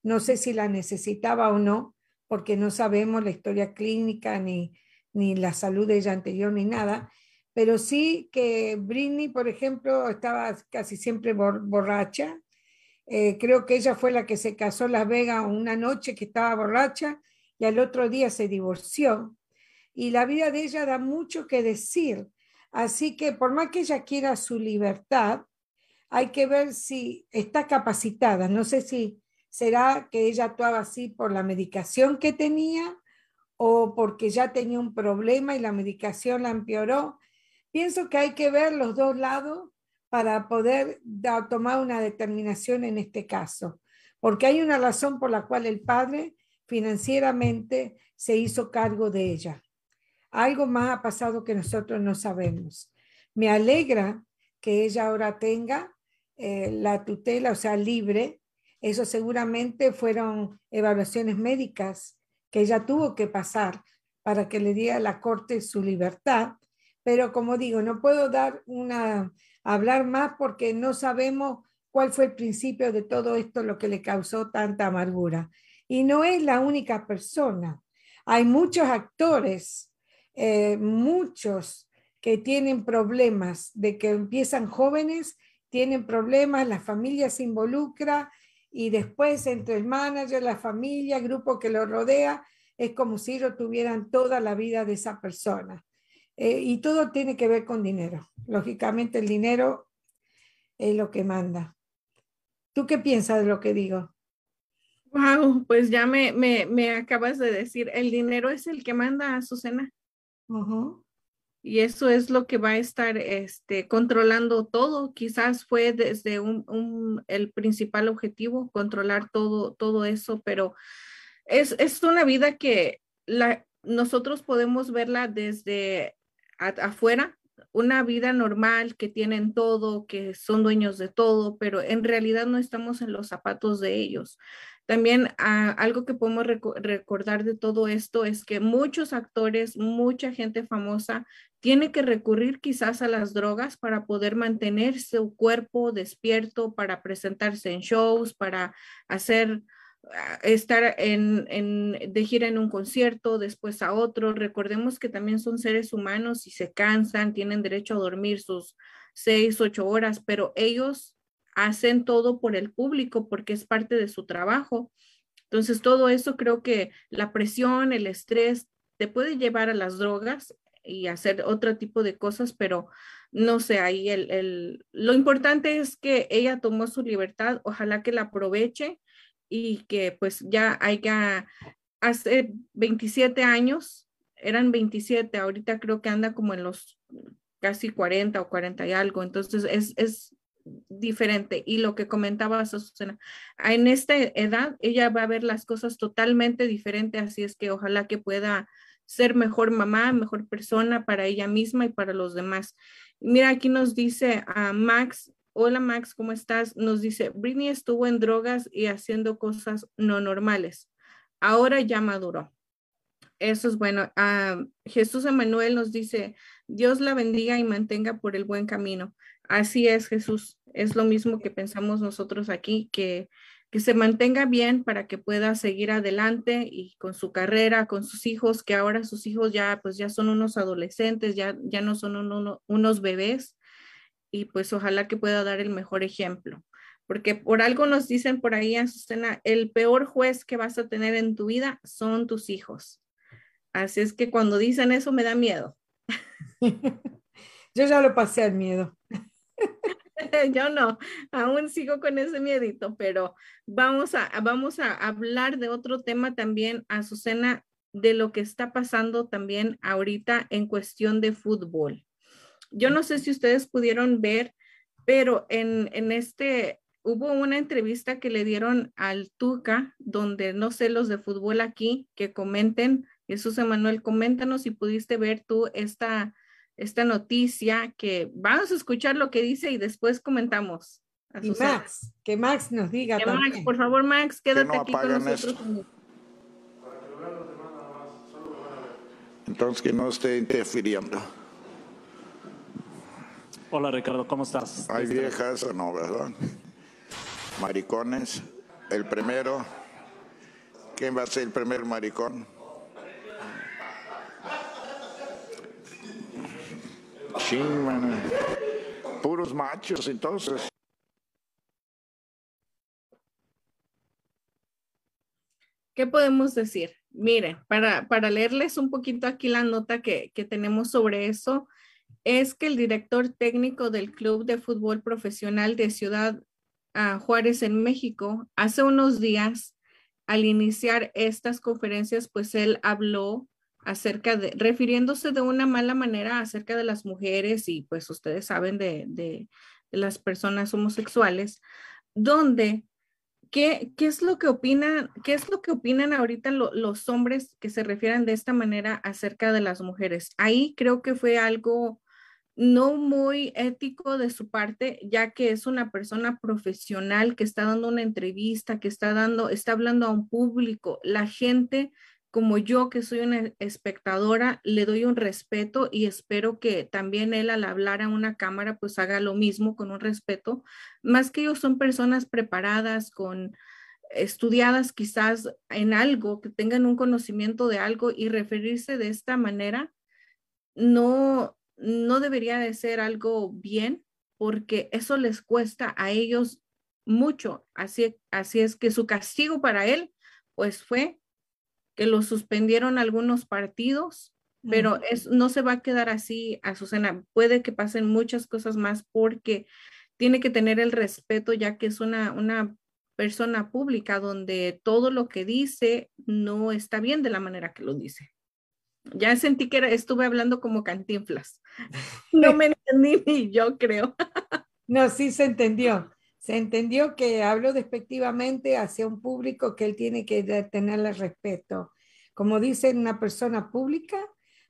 No sé si la necesitaba o no, porque no sabemos la historia clínica ni, ni la salud de ella anterior ni nada. Pero sí que Britney, por ejemplo, estaba casi siempre bor- borracha. Eh, creo que ella fue la que se casó en Las Vegas una noche que estaba borracha y al otro día se divorció. Y la vida de ella da mucho que decir. Así que por más que ella quiera su libertad, hay que ver si está capacitada. No sé si será que ella actuaba así por la medicación que tenía o porque ya tenía un problema y la medicación la empeoró. Pienso que hay que ver los dos lados para poder tomar una determinación en este caso, porque hay una razón por la cual el padre financieramente se hizo cargo de ella. Algo más ha pasado que nosotros no sabemos. Me alegra que ella ahora tenga eh, la tutela, o sea, libre. Eso seguramente fueron evaluaciones médicas que ella tuvo que pasar para que le diera a la corte su libertad. Pero como digo, no puedo dar una, hablar más porque no sabemos cuál fue el principio de todo esto, lo que le causó tanta amargura. Y no es la única persona. Hay muchos actores, eh, muchos que tienen problemas de que empiezan jóvenes, tienen problemas, la familia se involucra y después entre el manager, la familia, el grupo que lo rodea, es como si ellos tuvieran toda la vida de esa persona. Eh, y todo tiene que ver con dinero. Lógicamente el dinero es lo que manda. ¿Tú qué piensas de lo que digo? Wow, pues ya me, me, me acabas de decir, el dinero es el que manda a Azucena. Y eso es lo que va a estar este, controlando todo. Quizás fue desde un, el principal objetivo, controlar todo, todo eso, pero es, es una vida que la, nosotros podemos verla desde afuera, una vida normal, que tienen todo, que son dueños de todo, pero en realidad no estamos en los zapatos de ellos. También ah, algo que podemos recordar de todo esto es que muchos actores, mucha gente famosa tiene que recurrir quizás a las drogas para poder mantener su cuerpo despierto, para presentarse en shows, para hacer ah, estar en, en, de gira en un concierto, después a otro. Recordemos que también son seres humanos y se cansan, tienen derecho a dormir sus seis, ocho horas, pero ellos hacen todo por el público porque es parte de su trabajo. Entonces, todo eso creo que la presión, el estrés, te puede llevar a las drogas y hacer otro tipo de cosas, pero no sé, ahí el, el, lo importante es que ella tomó su libertad, ojalá que la aproveche y que pues ya haya, hace 27 años, eran 27, ahorita creo que anda como en los casi 40 o 40 y algo, entonces es, es diferente. Y lo que comentaba Susana, en esta edad ella va a ver las cosas totalmente diferente, así es que ojalá que pueda ser mejor mamá, mejor persona para ella misma y para los demás. Mira, aquí nos dice a Max, hola Max, ¿cómo estás? Nos dice, Britney estuvo en drogas y haciendo cosas no normales. Ahora ya maduró. Eso es bueno. Ah, Jesús Emanuel nos dice, Dios la bendiga y mantenga por el buen camino. Así es, Jesús. Es lo mismo que pensamos nosotros aquí, que, que se mantenga bien para que pueda seguir adelante y con su carrera, con sus hijos, que ahora sus hijos ya, pues ya son unos adolescentes, ya, ya no son unos bebés. Y pues ojalá que pueda dar el mejor ejemplo. Porque por algo nos dicen por ahí, Azucena, el peor juez que vas a tener en tu vida son tus hijos. Así es que cuando dicen eso me da miedo. Yo ya lo pasé al miedo. Yo no, aún sigo con ese miedito, pero vamos a, vamos a hablar de otro tema también, Azucena, de lo que está pasando también ahorita en cuestión de fútbol. Yo no sé si ustedes pudieron ver, pero en, en este, hubo una entrevista que le dieron al Tuca, donde no sé los de fútbol aquí que comenten. Jesús Emanuel, coméntanos si pudiste ver tú esta esta noticia que vamos a escuchar lo que dice y después comentamos. Y Max, que Max nos diga. Que Max, por favor, Max, quédate aquí con nosotros. Entonces que no esté interfiriendo. Hola Ricardo, ¿cómo estás? Hay viejas o no, ¿verdad? Maricones. El primero, ¿quién va a ser el primer maricón? Sí, Puros machos, entonces. ¿Qué podemos decir? Mire, para, para leerles un poquito aquí la nota que, que tenemos sobre eso, es que el director técnico del Club de Fútbol Profesional de Ciudad ah, Juárez en México, hace unos días, al iniciar estas conferencias, pues él habló acerca de, refiriéndose de una mala manera acerca de las mujeres y pues ustedes saben de, de, las personas homosexuales, donde, ¿qué, ¿qué, es lo que opinan, qué es lo que opinan ahorita los hombres que se refieren de esta manera acerca de las mujeres? Ahí creo que fue algo no muy ético de su parte, ya que es una persona profesional que está dando una entrevista, que está dando, está hablando a un público. La gente como yo que soy una espectadora, le doy un respeto y espero que también él al hablar a una cámara pues haga lo mismo con un respeto, más que ellos son personas preparadas, con estudiadas quizás en algo, que tengan un conocimiento de algo y referirse de esta manera no no debería de ser algo bien porque eso les cuesta a ellos mucho. Así, así es que su castigo para él, pues fue que lo suspendieron algunos partidos, pero es, no se va a quedar así, Azucena. Puede que pasen muchas cosas más porque tiene que tener el respeto ya que es una, una persona pública donde todo lo que dice no está bien de la manera que lo dice. Ya sentí que estuve hablando como cantinflas. No me entendí ni yo creo. No, sí se entendió. Se entendió que habló despectivamente hacia un público que él tiene que tenerle respeto. Como dice una persona pública,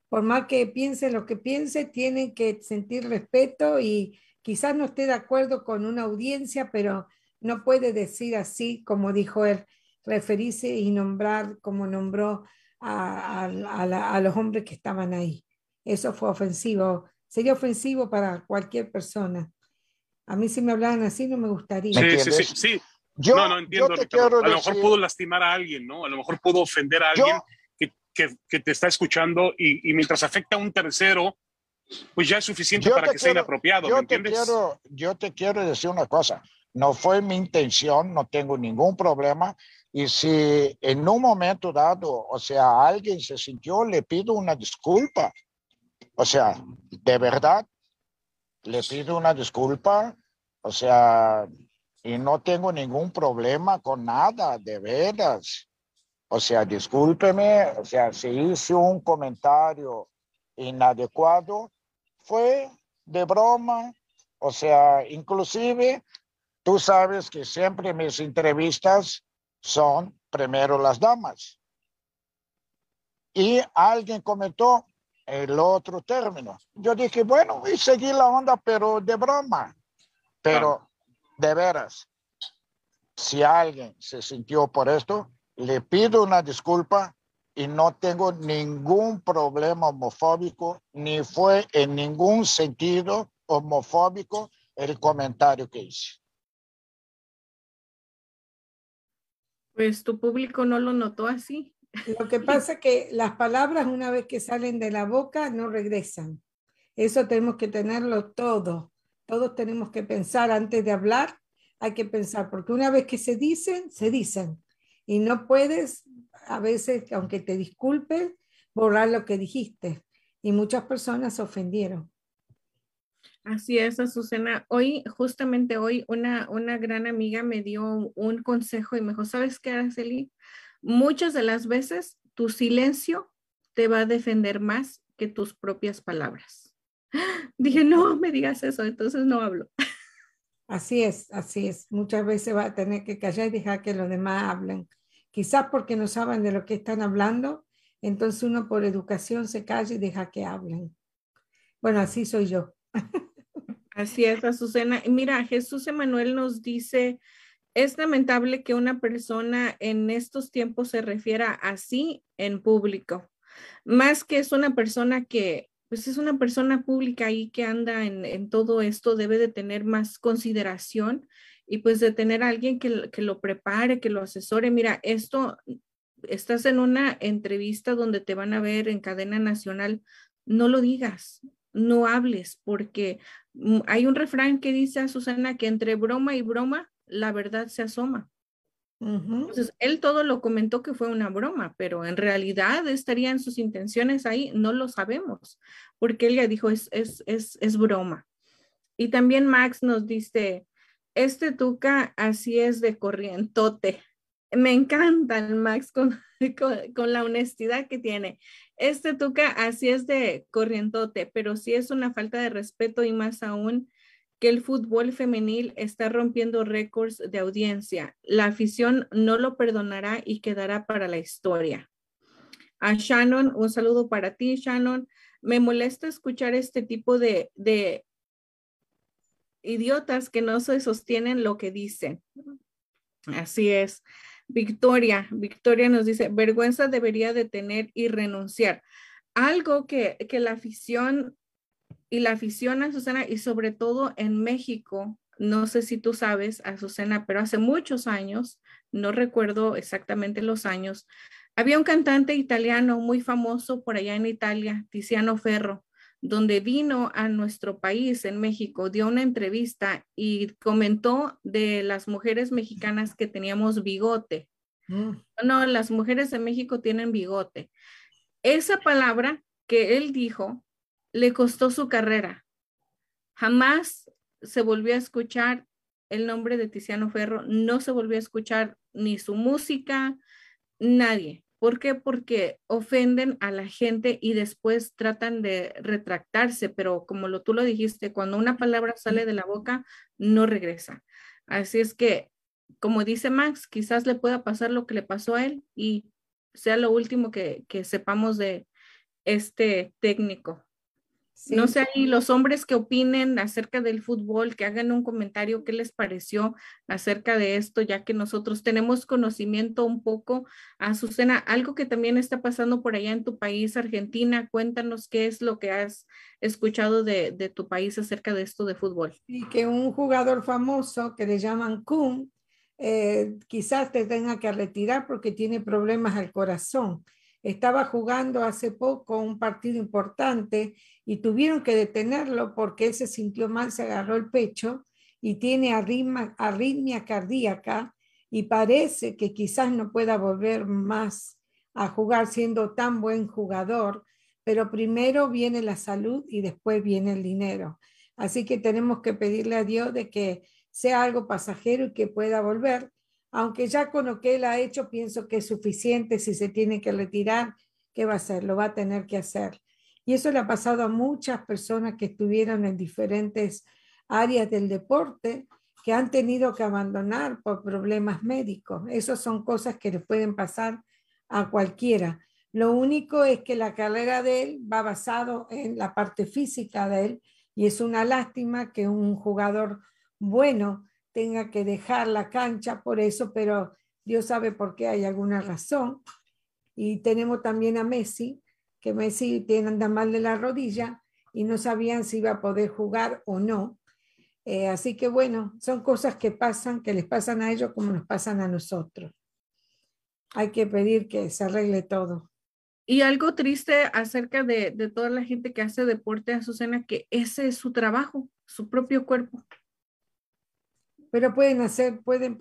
por más que piense lo que piense, tiene que sentir respeto y quizás no esté de acuerdo con una audiencia, pero no puede decir así como dijo él, referirse y nombrar como nombró a, a, los hombres que estaban ahí. Eso fue ofensivo, sería ofensivo para cualquier persona. A mí si me hablaran así no me gustaría. Sí, sí, sí, sí. Yo, no, no entiendo. a lo mejor pudo lastimar a alguien, ¿no? A lo mejor pudo ofender a alguien que, que, que, te está escuchando y, y, mientras afecta a un tercero, pues ya es suficiente para que sea inapropiado, yo ¿me entiendes? Te quiero, yo te quiero decir una cosa. No fue mi intención, no tengo ningún problema. Y si en un momento dado, o sea, alguien se sintió, le pido una disculpa. O sea, de verdad, le pido una disculpa, o sea, y no tengo ningún problema con nada, de veras. O sea, discúlpeme, o sea, si hice un comentario inadecuado, fue de broma, o sea, inclusive tú sabes que siempre mis entrevistas son primero las damas. Y alguien comentó, el otro término. Yo dije, bueno, y seguí la onda, pero de broma. Pero de veras, si alguien se sintió por esto, le pido una disculpa y no tengo ningún problema homofóbico, ni fue en ningún sentido homofóbico el comentario que hice. Pues tu público no lo notó así. Lo que pasa es que las palabras una vez que salen de la boca no regresan. Eso tenemos que tenerlo todo. Todos tenemos que pensar antes de hablar, hay que pensar, porque una vez que se dicen, se dicen. Y no puedes, a veces, aunque te disculpes, borrar lo que dijiste. Y muchas personas se ofendieron. Así es, Azucena. Hoy, justamente hoy, una, una gran amiga me dio un consejo y me dijo, ¿sabes qué, Araceli? Muchas de las veces tu silencio te va a defender más que tus propias palabras. Dije, no me digas eso, entonces no hablo. Así es, así es. Muchas veces va a tener que callar y dejar que los demás hablen. Quizás porque no saben de lo que están hablando, entonces uno por educación se calla y deja que hablen. Bueno, así soy yo. Así es, Azucena. Mira, Jesús Emanuel nos dice, es lamentable que una persona en estos tiempos se refiera así en público, más que es una persona que, pues es una persona pública ahí que anda en, todo esto, debe de tener más consideración y pues de tener a alguien que, que lo prepare, que lo asesore. Mira, esto, estás en una entrevista donde te van a ver en cadena nacional, no lo digas, no hables, porque mm, hay un refrán que dice a Susana que entre broma y broma la verdad se asoma. Entonces, él todo lo comentó que fue una broma, pero en realidad estarían sus intenciones ahí, no lo sabemos, porque él ya dijo, es, es, es, es broma. Y también Max nos dice, este Tuca así es de corrientote. Me encanta el Max con, con, con, la honestidad que tiene. Este Tuca así es de corrientote, pero sí es una falta de respeto y más aún que el fútbol femenil está rompiendo récords de audiencia. La afición no lo perdonará y quedará para la historia. A Shannon, un saludo para ti, Shannon. Me molesta escuchar este tipo de, de idiotas que no se sostienen lo que dicen. Así es. Victoria, Victoria nos dice, vergüenza debería de tener y renunciar. Algo que, que la afición y la afición a Azucena y sobre todo en México, no sé si tú sabes, Azucena, pero hace muchos años, no recuerdo exactamente los años, había un cantante italiano muy famoso por allá en Italia, Tiziano Ferro. donde vino a nuestro país, en México, dio una entrevista y comentó de las mujeres mexicanas que teníamos bigote. Mm. No, las mujeres de México tienen bigote. Esa palabra que él dijo le costó su carrera. Jamás se volvió a escuchar el nombre de Tiziano Ferro, no se volvió a escuchar ni su música, nadie. ¿Por qué? Porque ofenden a la gente y después tratan de retractarse, pero como lo, tú lo dijiste, cuando una palabra sale de la boca, no regresa. Así es que, como dice Max, quizás le pueda pasar lo que le pasó a él y sea lo último que, que sepamos de este técnico. No sé, ahí los hombres que opinen acerca del fútbol, que hagan un comentario qué les pareció acerca de esto, ya que nosotros tenemos conocimiento un poco. Azucena, algo que también está pasando por allá en tu país, Argentina, cuéntanos qué es lo que has escuchado de, tu país acerca de esto de fútbol. Y que un jugador famoso que le llaman Kun, eh, quizás te tenga que retirar porque tiene problemas al corazón estaba jugando hace poco un partido importante y tuvieron que detenerlo porque él se sintió mal, se agarró el pecho y tiene arritmia, arritmia cardíaca y parece que quizás no pueda volver más a jugar siendo tan buen jugador, pero primero viene la salud y después viene el dinero. Así que tenemos que pedirle a Dios de que sea algo pasajero y que pueda volver aunque ya con lo que él ha hecho pienso que es suficiente, si se tiene que retirar, ¿qué va a hacer? Lo va a tener que hacer. Y eso le ha pasado a muchas personas que estuvieron en diferentes áreas del deporte que han tenido que abandonar por problemas médicos. Esas son cosas que le pueden pasar a cualquiera. Lo único es que la carrera de él va basado en la parte física de él y es una lástima que un jugador bueno tenga que dejar la cancha por eso, pero Dios sabe por qué hay alguna razón. Y tenemos también a Messi, que Messi tiene anda mal de la rodilla y no sabían si iba a poder jugar o no. Eh, así que bueno, son cosas que pasan, que les pasan a ellos como nos pasan a nosotros. Hay que pedir que se arregle todo. Y algo triste acerca de, toda la gente que hace deporte, Azucena, que ese es su trabajo, su propio cuerpo pero pueden hacer, pueden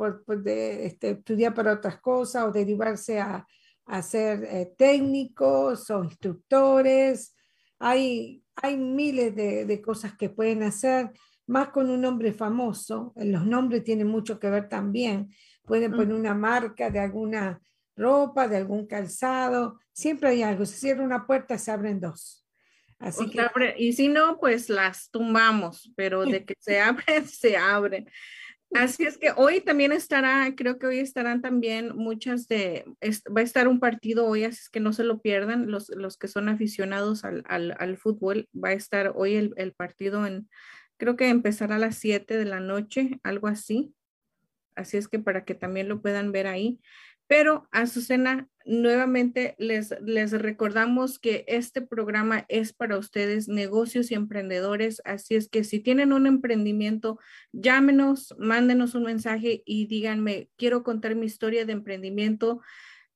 este, estudiar para otras cosas o derivarse a, a ser eh, técnicos o instructores. Hay, hay miles de, de, cosas que pueden hacer, más con un nombre famoso. Los nombres tienen mucho que ver también. Pueden mm. poner una marca de alguna ropa, de algún calzado. Siempre hay algo. Se cierra una puerta, se abren dos. Así que... y si no, pues las tumbamos, pero de que se abren, se abren. Así es que hoy también estará, creo que hoy estarán también muchas de, va a estar un partido hoy, así es que no se lo pierdan, los, los que son aficionados al, al, fútbol, va a estar hoy el, el, partido en, creo que empezará a las 7 de la noche, algo así. Así es que para que también lo puedan ver ahí. Pero, Azucena, nuevamente les, les recordamos que este programa es para ustedes, negocios y emprendedores. Así es que si tienen un emprendimiento, llámenos, mándenos un mensaje y díganme, quiero contar mi historia de emprendimiento.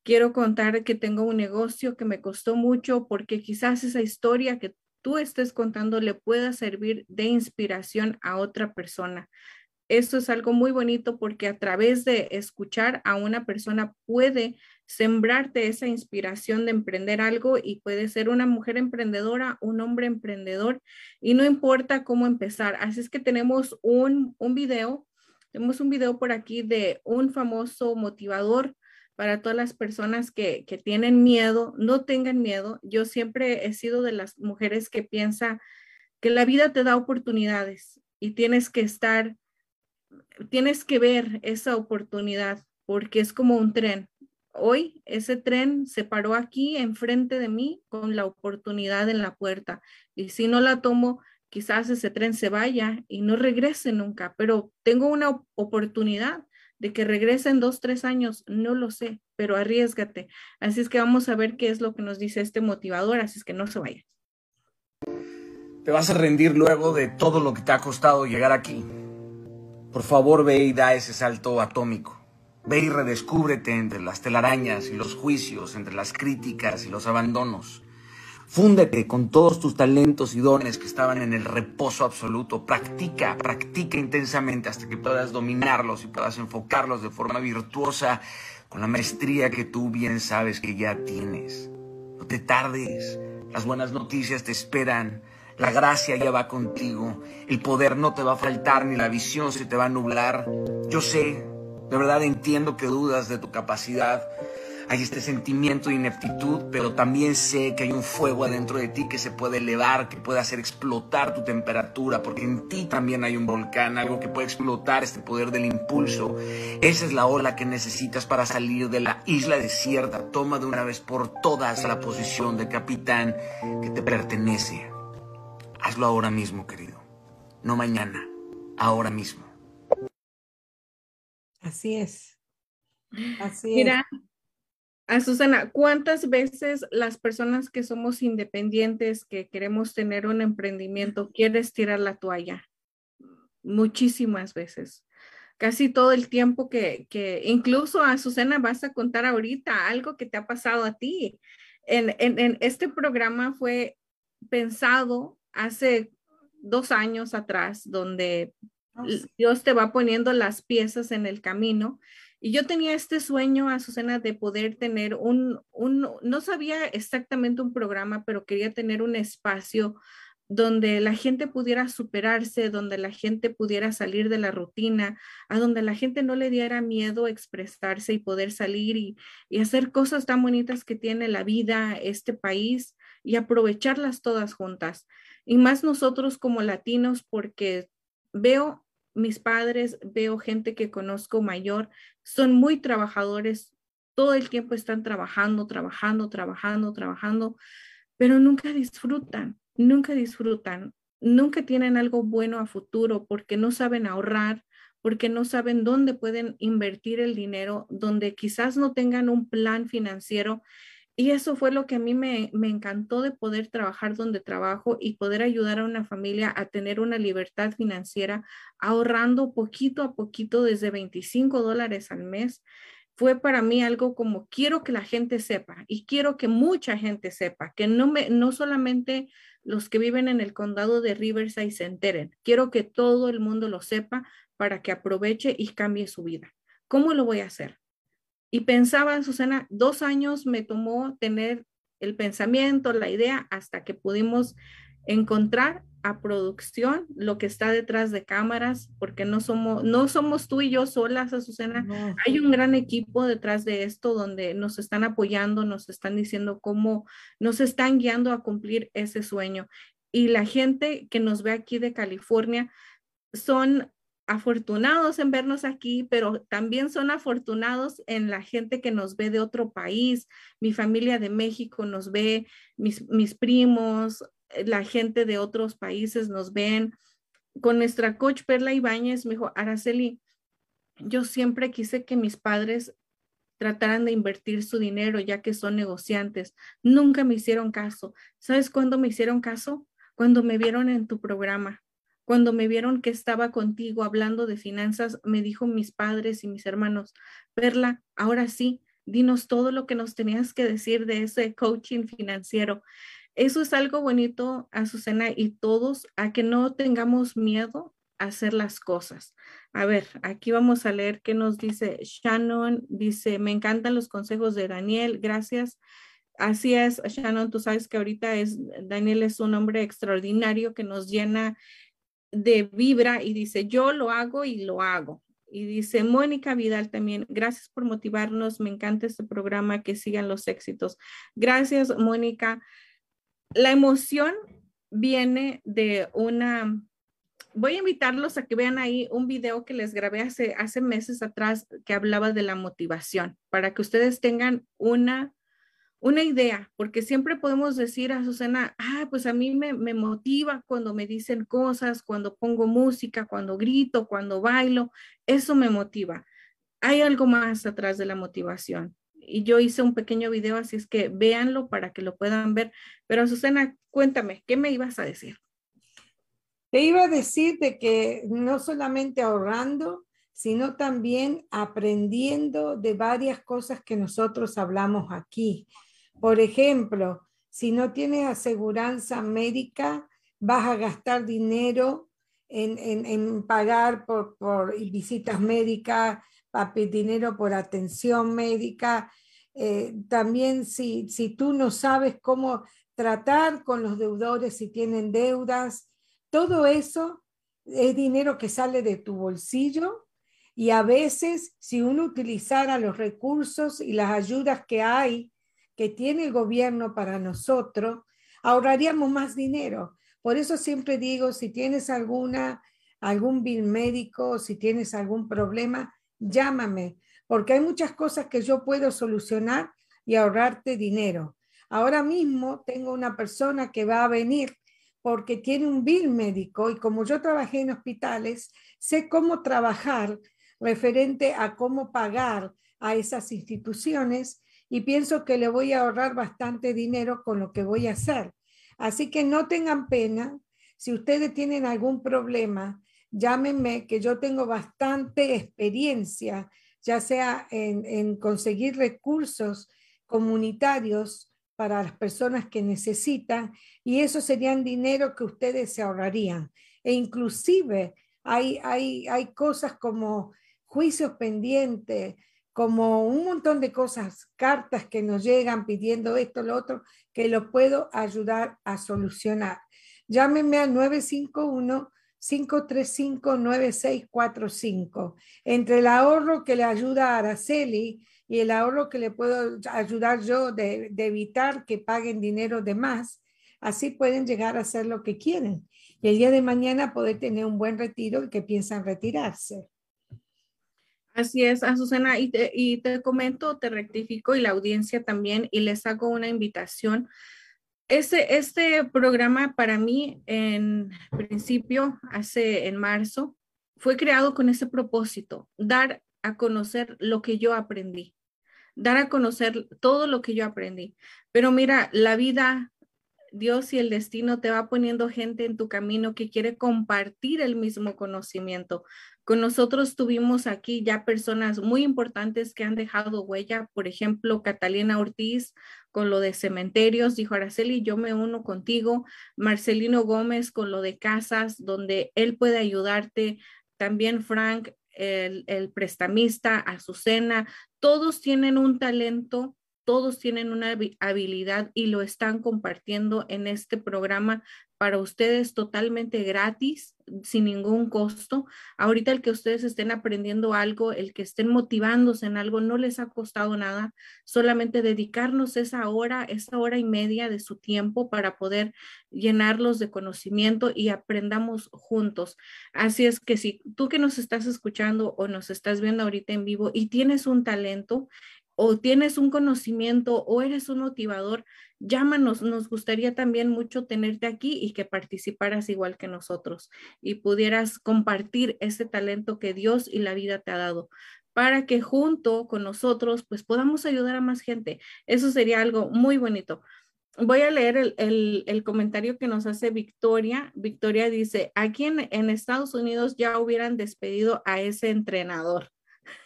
Quiero contar que tengo un negocio que me costó mucho porque quizás esa historia que tú estés contando le pueda servir de inspiración a otra persona. Esto es algo muy bonito porque a través de escuchar a una persona puede sembrarte esa inspiración de emprender algo y puede ser una mujer emprendedora, un hombre emprendedor y no importa cómo empezar. Así es que tenemos un, un video, tenemos un video por aquí de un famoso motivador para todas las personas que, que tienen miedo, no tengan miedo. Yo siempre he sido de las mujeres que piensa que la vida te da oportunidades y tienes que estar tienes que ver esa oportunidad porque es como un tren. Hoy ese tren se paró aquí enfrente de mí con la oportunidad en la puerta y si no la tomo, quizás ese tren se vaya y no regrese nunca, pero tengo una oportunidad de que regrese en dos, tres años, no lo sé, pero arriesgate. Así es que vamos a ver qué es lo que nos dice este motivador, así es que no se vaya. Te vas a rendir luego de todo lo que te ha costado llegar aquí. Por favor, ve y da ese salto atómico. Ve y redescúbrete entre las telarañas y los juicios, entre las críticas y los abandonos. Fúndete con todos tus talentos y dones que estaban en el reposo absoluto. Practica, practica intensamente hasta que puedas dominarlos y puedas enfocarlos de forma virtuosa con la maestría que tú bien sabes que ya tienes. No te tardes. Las buenas noticias te esperan. La gracia ya va contigo. El poder no te va a faltar ni la visión se te va a nublar. Yo sé, de verdad entiendo que dudas de tu capacidad hay este sentimiento de ineptitud, pero también sé que hay un fuego adentro de ti que se puede elevar, que puede hacer explotar tu temperatura, porque en ti también hay un volcán, algo que puede explotar este poder del impulso. Esa es la ola que necesitas para salir de la isla desierta. Toma de una vez por todas la posición de capitán que te pertenece. Hazlo ahora mismo, querido. No mañana, ahora mismo. Así es. Así Mira, a Susana, ¿cuántas veces las personas que somos independientes, que queremos tener un emprendimiento, quieres tirar la toalla? Muchísimas veces. Casi todo el tiempo que, que incluso a Susana vas a contar ahorita algo que te ha pasado a ti. En, en, en este programa fue pensado hace dos años atrás, donde oh, Dios te va poniendo las piezas en el camino y yo tenía este sueño, Azucena, de poder tener un, un, no sabía exactamente un programa, pero quería tener un espacio donde la gente pudiera superarse, donde la gente pudiera salir de la rutina, a donde la gente no le diera miedo expresarse y poder salir y, y hacer cosas tan bonitas que tiene la vida, este país, y aprovecharlas todas juntas. Y más nosotros como latinos, porque veo mis padres, veo gente que conozco mayor, son muy trabajadores, todo el tiempo están trabajando, trabajando, trabajando, trabajando, pero nunca disfrutan, nunca disfrutan, nunca tienen algo bueno a futuro porque no saben ahorrar, porque no saben dónde pueden invertir el dinero, donde quizás no tengan un plan financiero y eso fue lo que a mí me, encantó de poder trabajar donde trabajo y poder ayudar a una familia a tener una libertad financiera ahorrando poquito a poquito desde 25 dólares al mes. Fue para mí algo como quiero que la gente sepa y quiero que mucha gente sepa, que no, me, no solamente los que viven en el condado de Riverside se enteren, quiero que todo el mundo lo sepa para que aproveche y cambie su vida. ¿Cómo lo voy a hacer? Y pensaba, Susana, dos años me tomó tener el pensamiento, la idea, hasta que pudimos encontrar a producción lo que está detrás de cámaras, porque no somos, no somos tú y yo solas, Azucena. Hay un gran equipo detrás de esto donde nos están apoyando, nos están diciendo cómo nos están guiando a cumplir ese sueño. Y la gente que nos ve aquí de California son afortunados en vernos aquí, pero también son afortunados en la gente que nos ve de otro país. Mi familia de México nos ve, mis, mis primos, eh, la gente de otros países nos ven. Con nuestra coach Perla Ibáñez me dijo, Araceli, yo siempre quise que mis padres trataran de invertir su dinero ya que son negociantes. Nunca me hicieron caso. ¿Sabes cuándo me hicieron caso? Cuando me vieron en tu programa cuando me vieron que estaba contigo hablando de finanzas, me dijo mis padres y mis hermanos, Perla, ahora sí, dinos todo lo que nos tenías que decir de ese coaching financiero. Eso es algo bonito, Azucena, y todos a que no tengamos miedo a hacer las cosas. A ver, aquí vamos a leer qué nos dice Shannon. Dice, me encantan los consejos de Daniel, gracias. Así es, Shannon, tú sabes que ahorita es, Daniel es un hombre extraordinario que nos llena de Vibra y dice, yo lo hago y lo hago. Y dice Mónica Vidal también, gracias por motivarnos, me encanta este programa, que sigan los éxitos. Gracias, Mónica. La emoción viene de una, voy a invitarlos a que vean ahí un video que les grabé hace, hace meses atrás que hablaba de la motivación, para que ustedes tengan una una idea, porque siempre podemos decir a Susana, ah, pues a mí me, me, motiva cuando me dicen cosas, cuando pongo música, cuando grito, cuando bailo, eso me motiva. Hay algo más atrás de la motivación. Y yo hice un pequeño video, así es que véanlo para que lo puedan ver. Pero Susana, cuéntame, ¿qué me ibas a decir? Te iba a decir de que no solamente ahorrando, sino también aprendiendo de varias cosas que nosotros hablamos aquí. Por ejemplo, si no tienes aseguranza médica, vas a gastar dinero en, pagar por, visitas médicas, dinero por atención médica. Eh, también si, si tú no sabes cómo tratar con los deudores si tienen deudas, todo eso es dinero que sale de tu bolsillo y a veces si uno utilizara los recursos y las ayudas que hay, que tiene el gobierno para nosotros, ahorraríamos más dinero. Por eso siempre digo, si tienes alguna, algún bill médico, si tienes algún problema, llámame, porque hay muchas cosas que yo puedo solucionar y ahorrarte dinero. Ahora mismo tengo una persona que va a venir porque tiene un bill médico y como yo trabajé en hospitales, sé cómo trabajar referente a cómo pagar a esas instituciones y pienso que le voy a ahorrar bastante dinero con lo que voy a hacer. Así que no tengan pena. Si ustedes tienen algún problema, llámenme, que yo tengo bastante experiencia, ya sea en, en conseguir recursos comunitarios para las personas que necesitan y eso serían dinero que ustedes se ahorrarían. E inclusive hay, hay, hay cosas como juicios pendientes, como un montón de cosas, cartas que nos llegan pidiendo esto, lo otro, que lo puedo ayudar a solucionar. Llámenme al 951 535-9645. Entre el ahorro que le ayuda a Araceli y el ahorro que le puedo ayudar yo de, evitar que paguen dinero de más, así pueden llegar a hacer lo que quieren. Y el día de mañana poder tener un buen retiro y que piensan retirarse. Así es, Azucena, y te, y te comento, te rectifico y la audiencia también, y les hago una invitación. Este, este programa para mí, en principio, hace en marzo, fue creado con ese propósito, dar a conocer lo que yo aprendí dar a conocer todo lo que yo aprendí. Pero mira, la vida, Dios y el destino te va poniendo gente en tu camino que quiere compartir el mismo conocimiento. Con nosotros tuvimos aquí ya personas muy importantes que han dejado huella, por ejemplo, Catalina Ortiz con lo de cementerios, dijo Araceli, yo me uno contigo, Marcelino Gómez con lo de casas, donde él puede ayudarte, también Frank el, el prestamista, Azucena, todos tienen un talento, todos tienen una habilidad y lo están compartiendo en este programa para ustedes totalmente gratis, sin ningún costo. Ahorita el que ustedes estén aprendiendo algo, el que estén motivándose en algo, no les ha costado nada, solamente dedicarnos esa hora, esa hora y media de su tiempo para poder llenarlos de conocimiento y aprendamos juntos. Así es que si tú que nos estás escuchando o nos estás viendo ahorita en vivo y tienes un talento o tienes un conocimiento o eres un motivador, llámanos. Nos gustaría también mucho tenerte aquí y que participaras igual que nosotros y pudieras compartir ese talento que Dios y la vida te ha dado para que junto con nosotros pues podamos ayudar a más gente. Eso sería algo muy bonito. Voy a leer el, comentario que nos hace Victoria. Victoria dice, aquí en Estados Unidos ya hubieran despedido a ese entrenador.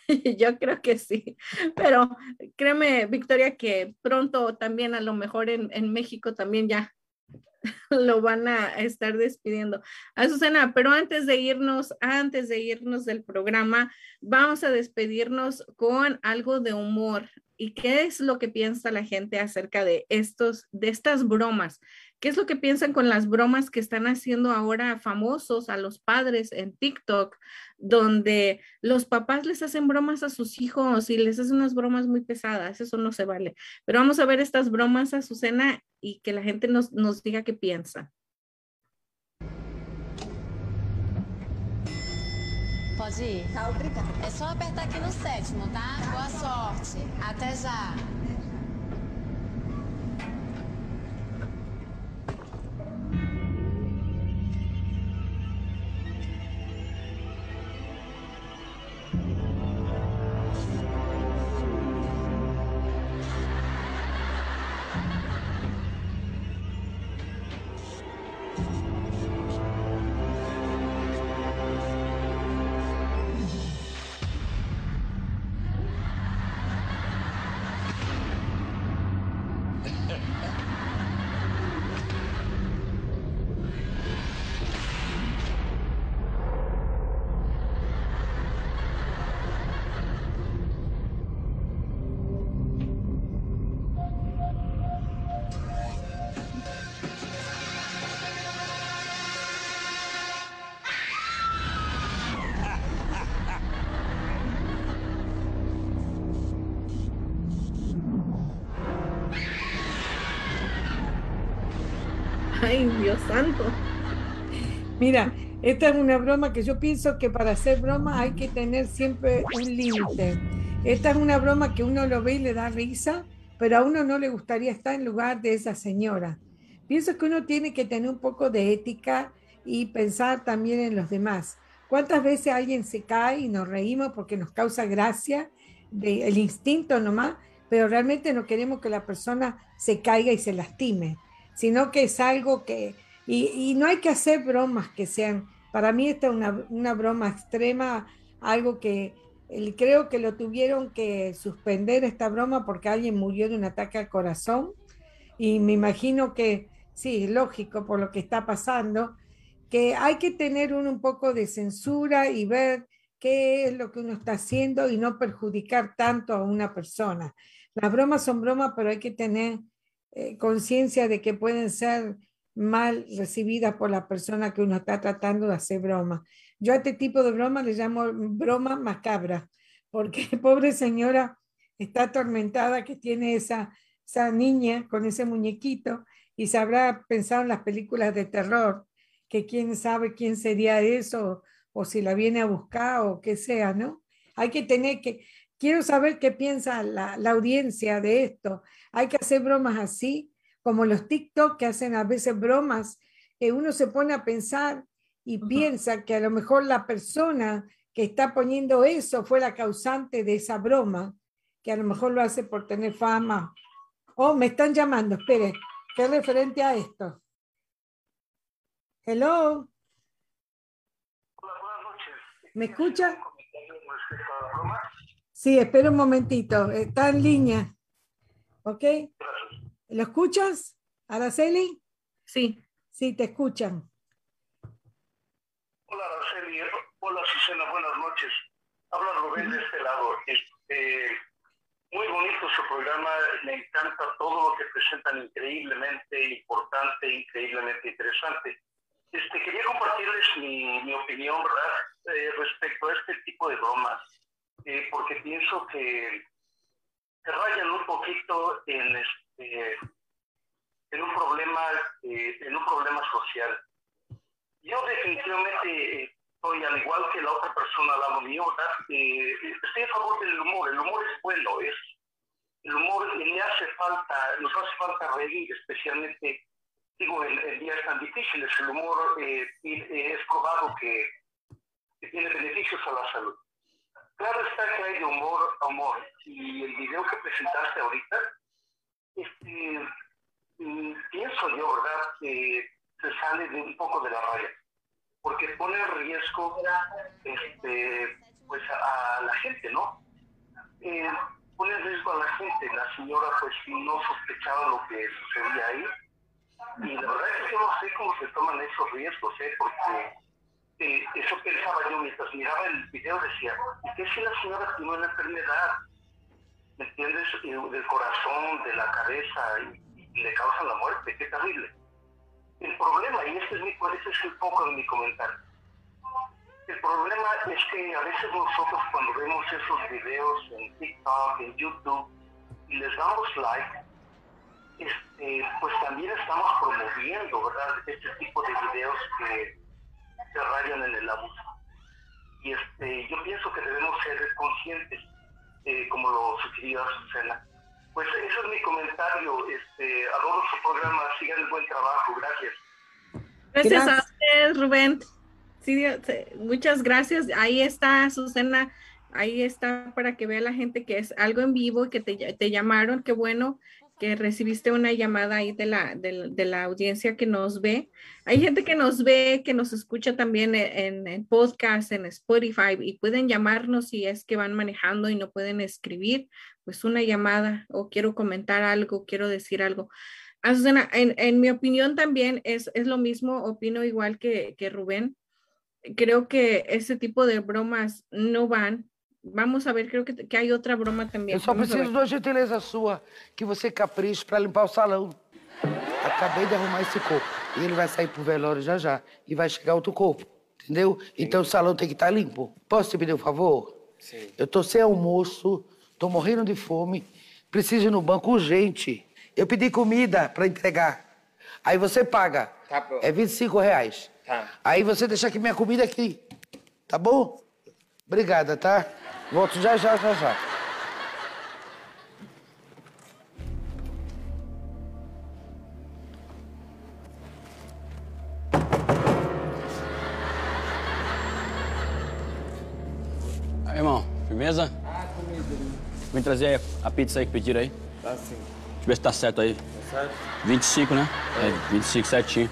Yo creo que sí, pero créeme, Victoria, que pronto también a lo mejor en, en México también ya lo van a estar despidiendo. Azucena, pero antes de irnos, antes de irnos del programa, vamos a despedirnos con algo de humor. ¿Y qué es lo que piensa la gente acerca de estos, de estas bromas? ¿Qué es lo que piensan con las bromas que están haciendo ahora famosos a los padres en TikTok, donde los papás les hacen bromas a sus hijos y les hacen unas bromas muy pesadas? Eso no se vale. Pero vamos a ver estas bromas, a Azucena, y que la gente nos, nos diga qué piensa. Pode ir? Tá, obrigada. É só apertar aqui no sétimo, tá? Boa sorte. Até já. Ay, Dios santo. Mira, esta es una broma que yo pienso que para hacer broma hay que tener siempre un límite. Esta es una broma que uno lo ve y le da risa, pero a uno no le gustaría estar en lugar de esa señora. Pienso que uno tiene que tener un poco de ética y pensar también en los demás. ¿Cuántas veces alguien se cae y nos reímos porque nos causa gracia, el instinto nomás, pero realmente no queremos que la persona se caiga y se lastime, sino que es algo que, y, no hay que hacer bromas que sean, para mí esta es una, una broma extrema, algo que creo que lo tuvieron que suspender esta broma porque alguien murió de un ataque al corazón y me imagino que, sí, lógico por lo que está pasando, que hay que tener un, un poco de censura y ver qué es lo que uno está haciendo y no perjudicar tanto a una persona. Las bromas son bromas, pero hay que tener eh, conciencia de que pueden ser mal recibidas por la persona que uno está tratando de hacer broma. Yo a este tipo de broma le llamo broma macabra, porque pobre señora está atormentada que tiene esa, esa niña con ese muñequito y se habrá pensado en las películas de terror, que quién sabe quién sería eso, o si la viene a buscar o qué sea, ¿no? Hay que tener que, Quiero saber qué piensa la, audiencia de esto. Hay que hacer bromas así, como los TikTok que hacen a veces bromas, que uno se pone a pensar y piensa que a lo mejor la persona que está poniendo eso fue la causante de esa broma, que a lo mejor lo hace por tener fama. Oh, me están llamando, espere, ¿qué referente a esto? Hello. Hola, buenas noches. ¿Me escucha? Sí, espera un momentito. Está en línea. ¿Ok? ¿Lo escuchas, Araceli? Sí. Sí, te escuchan. Hola, Araceli. Hola, Susana. Buenas noches. Habla Rubén de este lado. Este, muy bonito su programa. Me encanta todo lo que presentan. Increíblemente importante, increíblemente interesante. Este, quería compartirles mi, opinión, ¿verdad? Eh, respecto a este tipo de bromas eh, porque pienso que se rayan un poquito en este en un problema eh, en un problema social. Yo definitivamente estoy al igual que la otra persona al lado mío eh, estoy a favor del humor el humor es bueno es el humor le hace falta nos hace falta reír especialmente digo en, días tan difíciles el humor es probado que tiene beneficios a la salud Claro está que hay de humor a humor. Y el video que presentaste ahorita, este, mm, pienso yo, ¿verdad?, que se sale de un poco de la raya. Porque pone en riesgo este, pues a, la gente, ¿no? Eh, pone en riesgo a la gente. La señora pues no sospechaba lo que sucedía ahí. Y la verdad es que yo no sé cómo se toman esos riesgos, ¿eh? Porque eh, eso pensaba yo mientras miraba el video, decía, ¿y qué si la señora tiene una enfermedad? ¿Me entiendes? Del corazón, de la cabeza, y, le causan la muerte, qué terrible. El problema, y este es, mi, ese es el foco de mi comentario, el problema es que a veces nosotros cuando vemos esos videos en TikTok, en YouTube, y les damos like, este, pues también estamos promoviendo, ¿verdad? Este tipo de videos que se rayan en el abuso. Y este, yo pienso que debemos ser conscientes, eh, como lo sugería Susana. Pues eso es mi comentario. Este, adoro su programa, sigan el buen trabajo, gracias. Gracias, a usted, Rubén. Sí, muchas gracias. Ahí está, Susana. Ahí está para que vea la gente que es algo en vivo que te, te llamaron. Qué bueno recibiste una llamada ahí de la, de, la audiencia que nos ve. Hay gente que nos ve, que nos escucha también en, en, podcast, en Spotify, y pueden llamarnos si es que van manejando y no pueden escribir, pues una llamada o quiero comentar algo, quiero decir algo. Ah, en, en, mi opinión también es, es lo mismo, opino igual que, que Rubén. Creo que ese tipo de bromas no van Vamos a ver, creo que, que hay outra broma também. Eu só Vamos preciso de uma gentileza sua, que você capriche para limpar o salão. Acabei de arrumar esse corpo. E ele vai sair pro velório já já. E vai chegar outro corpo, entendeu? Sim. Então o salão tem que estar tá limpo. Posso te pedir um favor? Sim. Eu tô sem almoço, tô morrendo de fome, preciso ir no banco urgente. Eu pedi comida para entregar. Aí você paga. Tá Tá É 25 reais. Tá. Aí você deixa aqui minha comida aqui. Tá bom? Obrigada, tá? Volto já, já, já, já. Aí, irmão, firmeza? Ah, comida. Vem trazer a pizza aí que pediram aí. Tá sim. Deixa eu ver se tá certo aí. Tá certo? 25, né? É, é 25 certinho.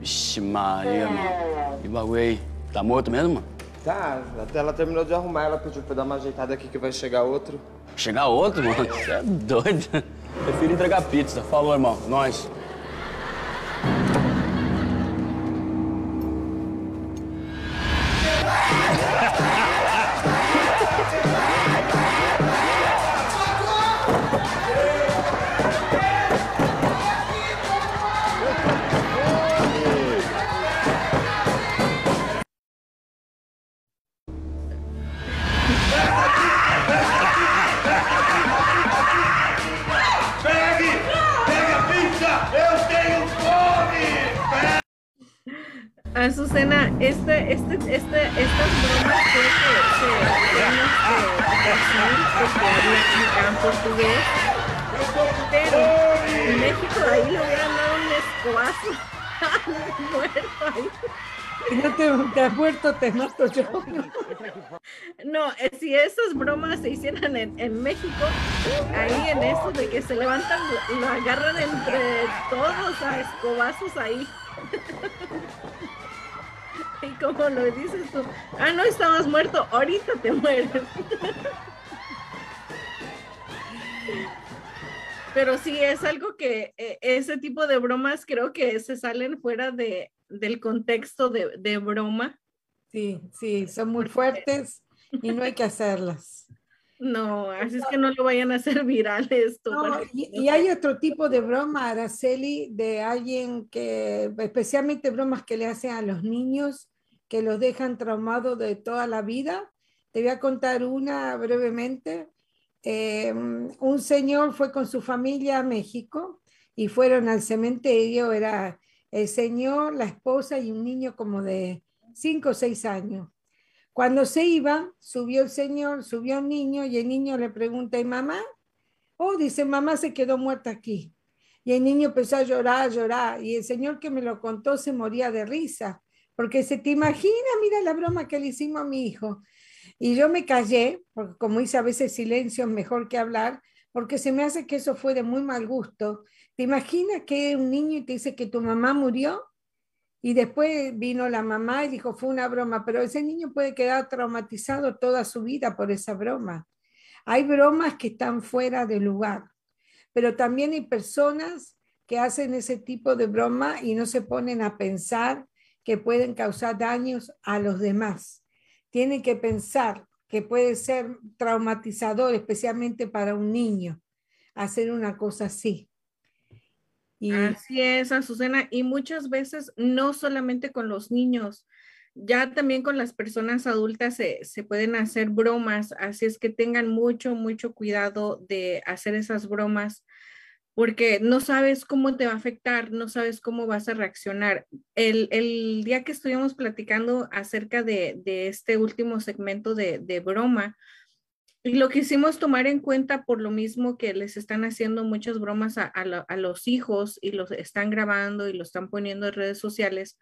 Vixe Maria, mano. Que bagulho aí. Tá morto mesmo, mano? Tá, até ela terminou de arrumar, ela pediu pra dar uma ajeitada aqui que vai chegar outro. Chegar outro, mano? Você é doido. Prefiro entregar pizza. Falou, irmão. Nós. Te mato yo. No, eh, si esas bromas se hicieran en, en, México, ahí en eso de que se levantan, lo agarran entre todos a escobazos ahí. Y como lo dices tú, ah, no estabas muerto, ahorita te mueres. Pero sí, es algo que eh, ese tipo de bromas creo que se salen fuera de, del contexto de, de broma. Sí, sí, son muy fuertes y no hay que hacerlas. No, así es que no lo vayan a hacer viral esto. y, y, hay otro tipo de broma, Araceli, de alguien que, especialmente bromas que le hacen a los niños, que los dejan traumados de toda la vida. Te voy a contar una brevemente. Eh, un señor fue con su familia a México y fueron al cementerio, era el señor, la esposa y un niño como de cinco o seis años. Cuando se iba, subió el señor, subió un niño y el niño le pregunta, ¿y mamá? Oh, dice, mamá se quedó muerta aquí. Y el niño empezó a llorar, a llorar. Y el señor que me lo contó se moría de risa, porque se te imagina, mira la broma que le hicimos a mi hijo. Y yo me callé, porque como dice a veces silencio es mejor que hablar, porque se me hace que eso fue de muy mal gusto. ¿Te imaginas que un niño te dice que tu mamá murió? Y después vino la mamá y dijo, fue una broma, pero ese niño puede quedar traumatizado toda su vida por esa broma. Hay bromas que están fuera de lugar, pero también hay personas que hacen ese tipo de broma y no se ponen a pensar que pueden causar daños a los demás. Tienen que pensar que puede ser traumatizador, especialmente para un niño, hacer una cosa así. Y... Así es, Azucena, y muchas veces no solamente con los niños, ya también con las personas adultas se, se, pueden hacer bromas, así es que tengan mucho, mucho cuidado de hacer esas bromas, porque no sabes cómo te va a afectar, no sabes cómo vas a reaccionar. El, el día que estuvimos platicando acerca de, de este último segmento de, de broma, y lo quisimos tomar en cuenta por lo mismo que les están haciendo muchas bromas a, a, los hijos y los están grabando y lo están poniendo en redes sociales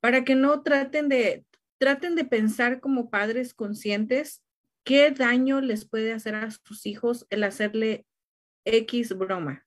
para que no traten de, traten de pensar como padres conscientes qué daño les puede hacer a sus hijos el hacerle X broma.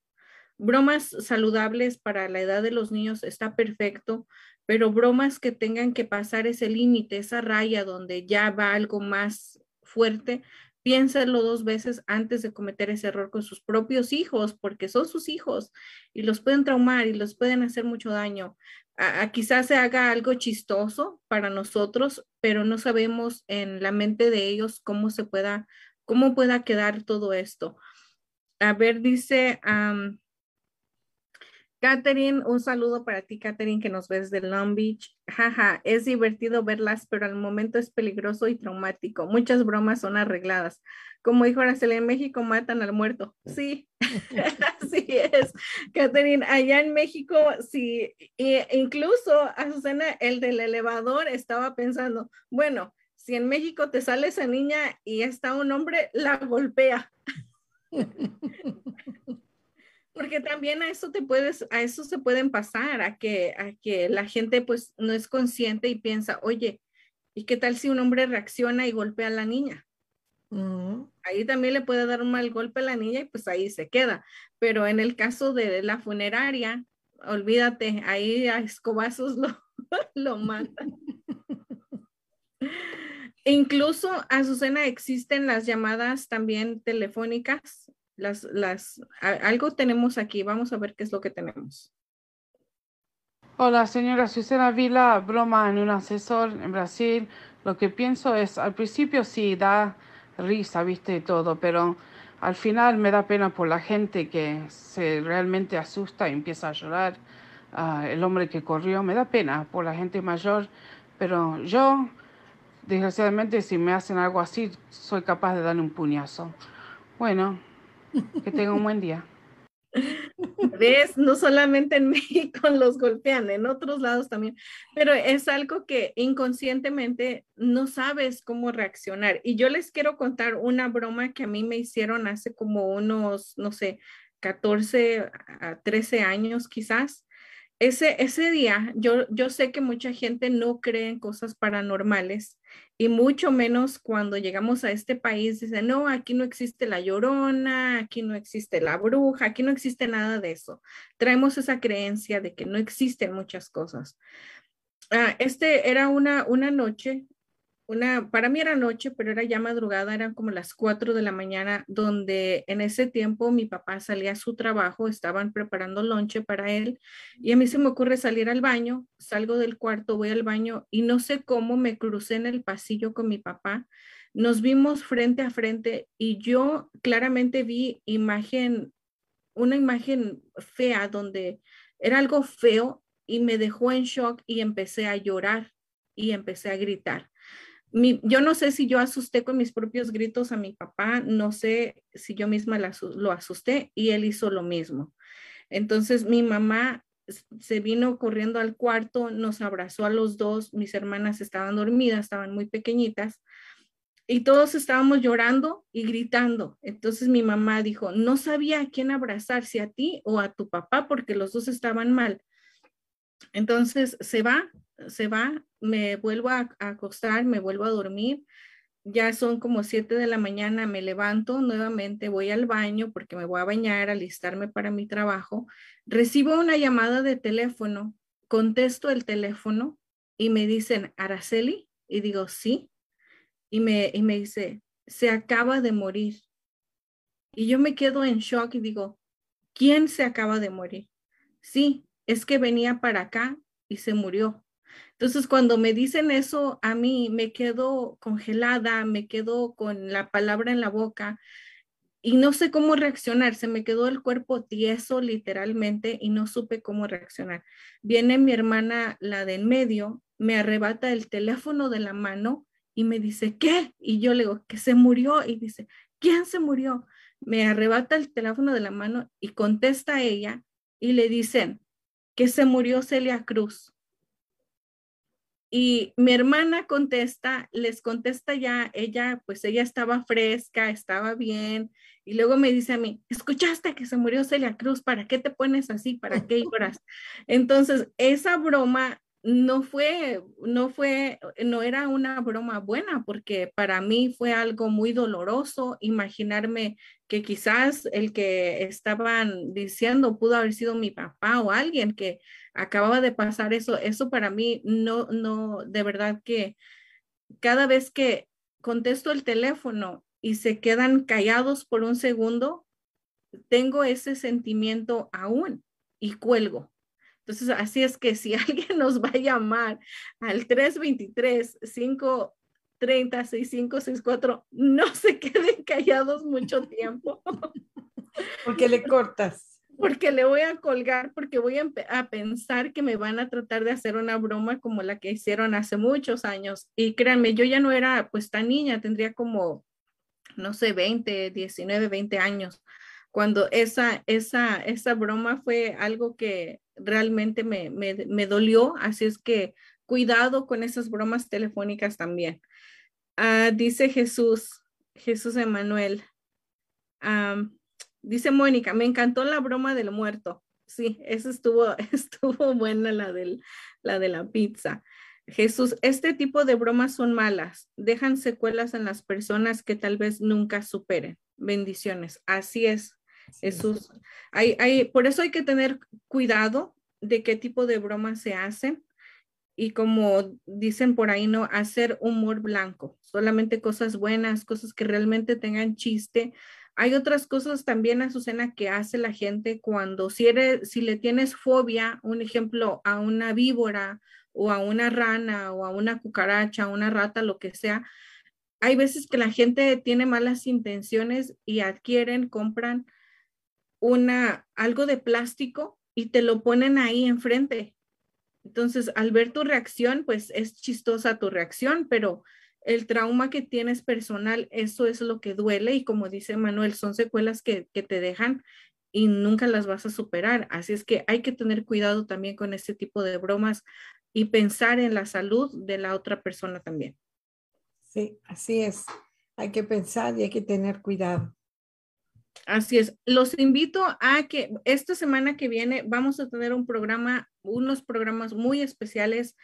Bromas saludables para la edad de los niños está perfecto, pero bromas que tengan que pasar ese límite, esa raya donde ya va algo más fuerte, piénsalo dos veces antes de cometer ese error con sus propios hijos, porque son sus hijos y los pueden traumar y los pueden hacer mucho daño. A, quizás se haga algo chistoso para nosotros, pero no sabemos en la mente de ellos cómo se pueda, cómo pueda quedar todo esto. A ver, dice, Catherine, un saludo para ti, Catherine, que nos ves de Long Beach. Jaja, es divertido verlas, pero al momento es peligroso y traumático. Muchas bromas son arregladas. Como dijo Araceli, en México matan al muerto. Sí, así es. Catherine, allá en México, sí, e incluso Azucena, el del elevador, estaba pensando, bueno, si en México te sale esa niña y está un hombre, la golpea. Porque también a eso te puedes, a eso se pueden pasar, a que, a que la gente pues no es consciente y piensa, oye, ¿y qué tal si un hombre reacciona y golpea a la niña? Ahí también le puede dar un mal golpe a la niña y pues ahí se queda. Pero en el caso de la funeraria, olvídate, ahí a escobazos lo, lo matan. Incluso, Azucena, existen las llamadas también telefónicas las, las, algo tenemos aquí. Vamos a ver qué es lo que tenemos. Hola, señora Susana Vila, broma en un asesor en Brasil. Lo que pienso es, al principio sí da risa, viste, todo, pero al final me da pena por la gente que se realmente asusta y empieza a llorar. Ah, el hombre que corrió, me da pena por la gente mayor, pero yo, desgraciadamente, si me hacen algo así, soy capaz de darle un puñazo. Bueno, que tenga un buen día. ¿Ves? No solamente en México los golpean, en otros lados también, pero es algo que inconscientemente no sabes cómo reaccionar. Y yo les quiero contar una broma que a mí me hicieron hace como unos, no sé, 14 a 13 años quizás ese, ese día, yo, yo sé que mucha gente no cree en cosas paranormales y mucho menos cuando llegamos a este país, dicen, no, aquí no existe la llorona, aquí no existe la bruja, aquí no existe nada de eso. Traemos esa creencia de que no existen muchas cosas. Ah, este era una, una noche, una, para mí era noche, pero era ya madrugada, eran como las 4 de la mañana, donde en ese tiempo mi papá salía a su trabajo, estaban preparando lonche para él y a mí se me ocurre salir al baño, salgo del cuarto, voy al baño y no sé cómo me crucé en el pasillo con mi papá. Nos vimos frente a frente y yo claramente vi imagen, una imagen fea donde era algo feo y me dejó en shock y empecé a llorar y empecé a gritar yo no sé si yo asusté con mis propios gritos a mi papá, no sé si yo misma lo asusté y él hizo lo mismo. Entonces mi mamá se vino corriendo al cuarto, nos abrazó a los dos, mis hermanas estaban dormidas, estaban muy pequeñitas y todos estábamos llorando y gritando. Entonces mi mamá dijo, no sabía a quién abrazar, si a ti o a tu papá, porque los dos estaban mal. Entonces se va, se va, me vuelvo a, acostar, me vuelvo a dormir. Ya son como 7 de la mañana, me levanto nuevamente, voy al baño porque me voy a bañar, alistarme para mi trabajo. Recibo una llamada de teléfono, contesto el teléfono y me dicen, Araceli, y digo, sí. Y me, y me dice, se acaba de morir. Y yo me quedo en shock y digo, ¿quién se acaba de morir? Sí, es que venía para acá y se murió. Entonces, cuando me dicen eso, a mí me quedo congelada, me quedo con la palabra en la boca y no sé cómo reaccionar. Se me quedó el cuerpo tieso literalmente y no supe cómo reaccionar. Viene mi hermana, la de en medio, me arrebata el teléfono de la mano y me dice, ¿qué? Y yo le digo, que se murió. Y dice, ¿quién se murió? Me arrebata el teléfono de la mano y contesta ella y le dicen, que se murió Celia Cruz. Y mi hermana contesta, les contesta ya, ella, pues ella estaba fresca, estaba bien. Y luego me dice a mí, ¿escuchaste que se murió Celia Cruz? ¿Para qué te pones así? ¿Para qué lloras? Entonces, esa broma no fue, no fue, no era una broma buena porque para mí fue algo muy doloroso imaginarme que quizás el que estaban diciendo pudo haber sido mi papá o alguien que acababa de pasar eso. Eso para mí no, no, de verdad que cada vez que contesto el teléfono y se quedan callados por un segundo, tengo ese sentimiento aún y cuelgo entonces, así es que si alguien nos va a llamar al 323-530-6564, no se queden callados mucho tiempo. Porque le cortas. porque le voy a colgar, porque voy a, a, pensar que me van a tratar de hacer una broma como la que hicieron hace muchos años. Y créanme, yo ya no era pues tan niña, tendría como, no sé, 20, 19, 20 años, cuando esa, esa, esa broma fue algo que realmente me, me, me dolió. Así es que cuidado con esas bromas telefónicas también. Uh, dice Jesús, Jesús Emanuel. Dice Mónica, me encantó la broma del muerto. Sí, eso estuvo, estuvo buena la, del, la de la pizza. Jesús, este tipo de bromas son malas, dejan secuelas en las personas que tal vez nunca superen. Bendiciones. Así es, Jesús. Hay, hay, por eso hay que tener cuidado de qué tipo de bromas se hacen y como dicen por ahí, no hacer humor blanco, solamente cosas buenas, cosas que realmente tengan chiste. Hay otras cosas también, Azucena, que hace la gente cuando si, eres, si le tienes fobia, un ejemplo, a una víbora o a una rana o a una cucaracha, a una rata, lo que sea, hay veces que la gente tiene malas intenciones y adquieren, compran una algo de plástico y te lo ponen ahí enfrente entonces, al ver tu reacción, pues es chistosa tu reacción, pero el trauma que tienes personal, eso es lo que duele y como dice Manuel, son secuelas que, te dejan y nunca las vas a superar. Así es que hay que tener cuidado también con este tipo de bromas y pensar en la salud de la otra persona también. Sí, así es. Hay que pensar y hay que tener cuidado. Así es. Los invito a que esta semana que viene vamos a tener un programa, unos programas muy especiales.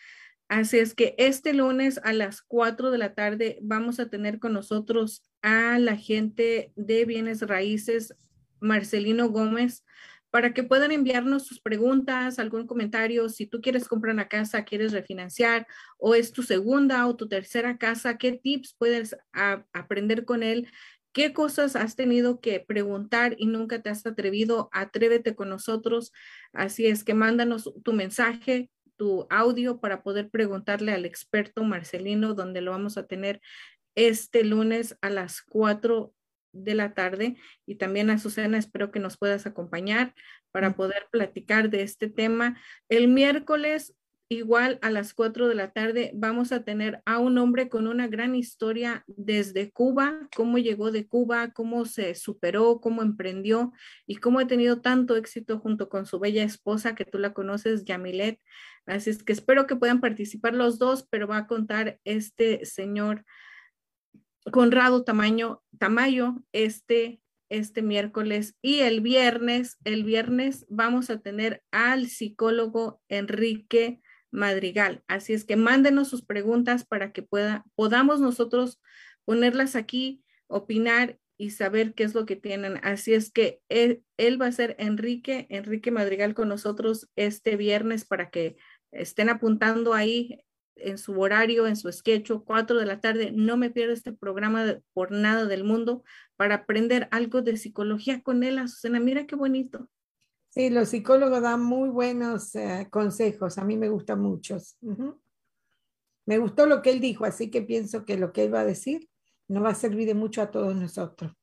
Así es que este lunes a las 4 de la tarde vamos a tener con nosotros a la gente de bienes raíces, Marcelino Gómez, para que puedan enviarnos sus preguntas, algún comentario. Si tú quieres comprar una casa, quieres refinanciar o es tu segunda o tu tercera casa, ¿qué tips puedes aprender con él? ¿Qué cosas has tenido que preguntar y nunca te has atrevido? Atrévete con nosotros. Así es que mándanos tu mensaje, tu audio para poder preguntarle al experto Marcelino, donde lo vamos a tener este lunes a las 4 de la tarde. Y también a Susana, espero que nos puedas acompañar para poder platicar de este tema. El miércoles igual a las 4 de la tarde vamos a tener a un hombre con una gran historia desde Cuba, cómo llegó de Cuba, cómo se superó, cómo emprendió y cómo ha tenido tanto éxito junto con su bella esposa que tú la conoces, Yamilet. Así es que espero que puedan participar los dos, pero va a contar este señor Conrado Tamaño, Tamayo este este miércoles y el viernes, el viernes vamos a tener al psicólogo Enrique Madrigal. Así es que mándenos sus preguntas para que pueda, podamos nosotros ponerlas aquí, opinar y saber qué es lo que tienen. Así es que él, va a ser Enrique, Enrique Madrigal con nosotros este viernes para que estén apuntando ahí en su horario, en su sketch, cuatro de la tarde. No me pierda este programa por nada del mundo para aprender algo de psicología con él, Azucena. Mira qué bonito. Sí, los psicólogos dan muy buenos eh, consejos, a mí me gustan muchos. Me gustó lo que él dijo, así que pienso que lo que él va a decir nos va a servir de mucho a todos nosotros.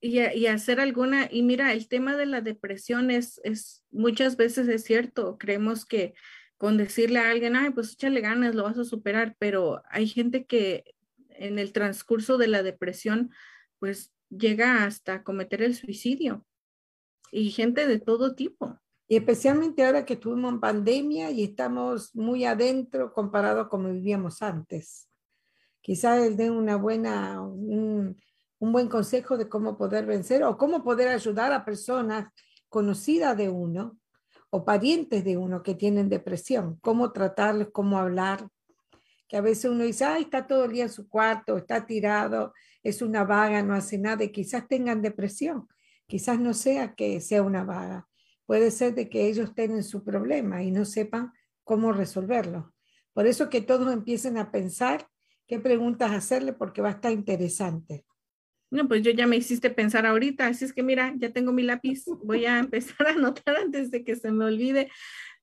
Y, y, hacer alguna, y mira, el tema de la depresión es, es, muchas veces es cierto, creemos que con decirle a alguien, ay, pues échale ganas, lo vas a superar, pero hay gente que en el transcurso de la depresión, pues llega hasta cometer el suicidio y gente de todo tipo. Y especialmente ahora que estuvimos en pandemia y estamos muy adentro comparado a como vivíamos antes. Quizás él dé una buena, un, un buen consejo de cómo poder vencer o cómo poder ayudar a personas conocidas de uno o parientes de uno que tienen depresión, cómo tratarlos, cómo hablar. Que a veces uno dice, ay, está todo el día en su cuarto, está tirado, es una vaga, no hace nada, y quizás tengan depresión. Quizás no sea que sea una vaga, puede ser de que ellos tengan su problema y no sepan cómo resolverlo. Por eso que todos empiecen a pensar qué preguntas hacerle porque va a estar interesante. No, pues yo ya me hiciste pensar ahorita, así es que mira, ya tengo mi lápiz, voy a empezar a anotar antes de que se me olvide,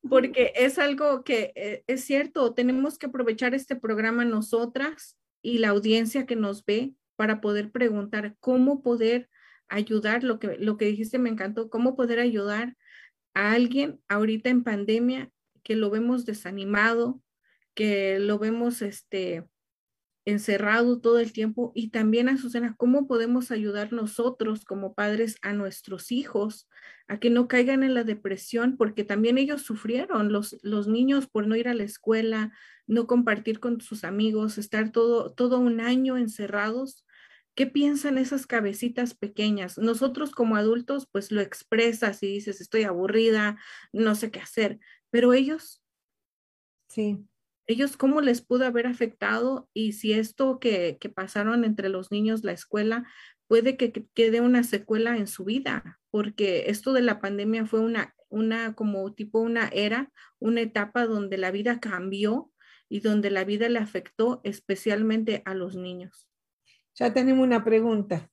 porque es algo que eh, es cierto, tenemos que aprovechar este programa nosotras y la audiencia que nos ve para poder preguntar cómo poder ayudar, lo que, lo que dijiste me encantó, cómo poder ayudar a alguien ahorita en pandemia que lo vemos desanimado, que lo vemos este, encerrado todo el tiempo y también a Susana, ¿cómo podemos ayudar nosotros como padres a nuestros hijos a que no caigan en la depresión? Porque también ellos sufrieron, los, los niños por no ir a la escuela, no compartir con sus amigos, estar todo, todo un año encerrados. ¿Qué piensan esas cabecitas pequeñas? Nosotros como adultos, pues lo expresas y dices, estoy aburrida, no sé qué hacer, pero ellos. Sí, ellos cómo les pudo haber afectado y si esto que, pasaron entre los niños, la escuela, puede que, quede una secuela en su vida, porque esto de la pandemia fue una, una como tipo una era, una etapa donde la vida cambió y donde la vida le afectó especialmente a los niños. Ya tenemos una pregunta.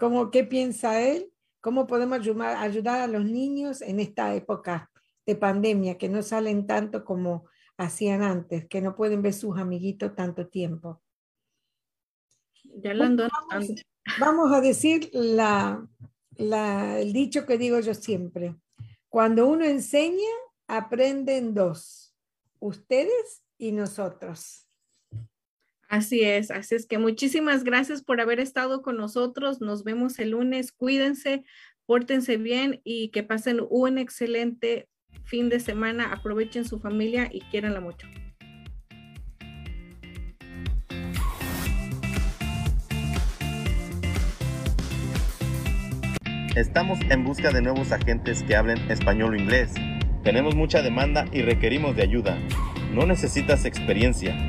Cómo, ¿Qué piensa él? ¿Cómo podemos ayudar, ayudar a los niños en esta época de pandemia que no salen tanto como hacían antes, que no pueden ver sus amiguitos tanto tiempo. Ya vamos, vamos, a decir la, el dicho que digo yo siempre. Cuando uno enseña, aprenden dos, ustedes y nosotros. Así es, así es que muchísimas gracias por haber estado con nosotros. Nos vemos el lunes. Cuídense, pórtense bien y que pasen un excelente fin de semana, aprovechen su familia y quieranla mucho. Estamos en busca de nuevos agentes que hablen español o inglés. Tenemos mucha demanda y requerimos de ayuda. No necesitas experiencia.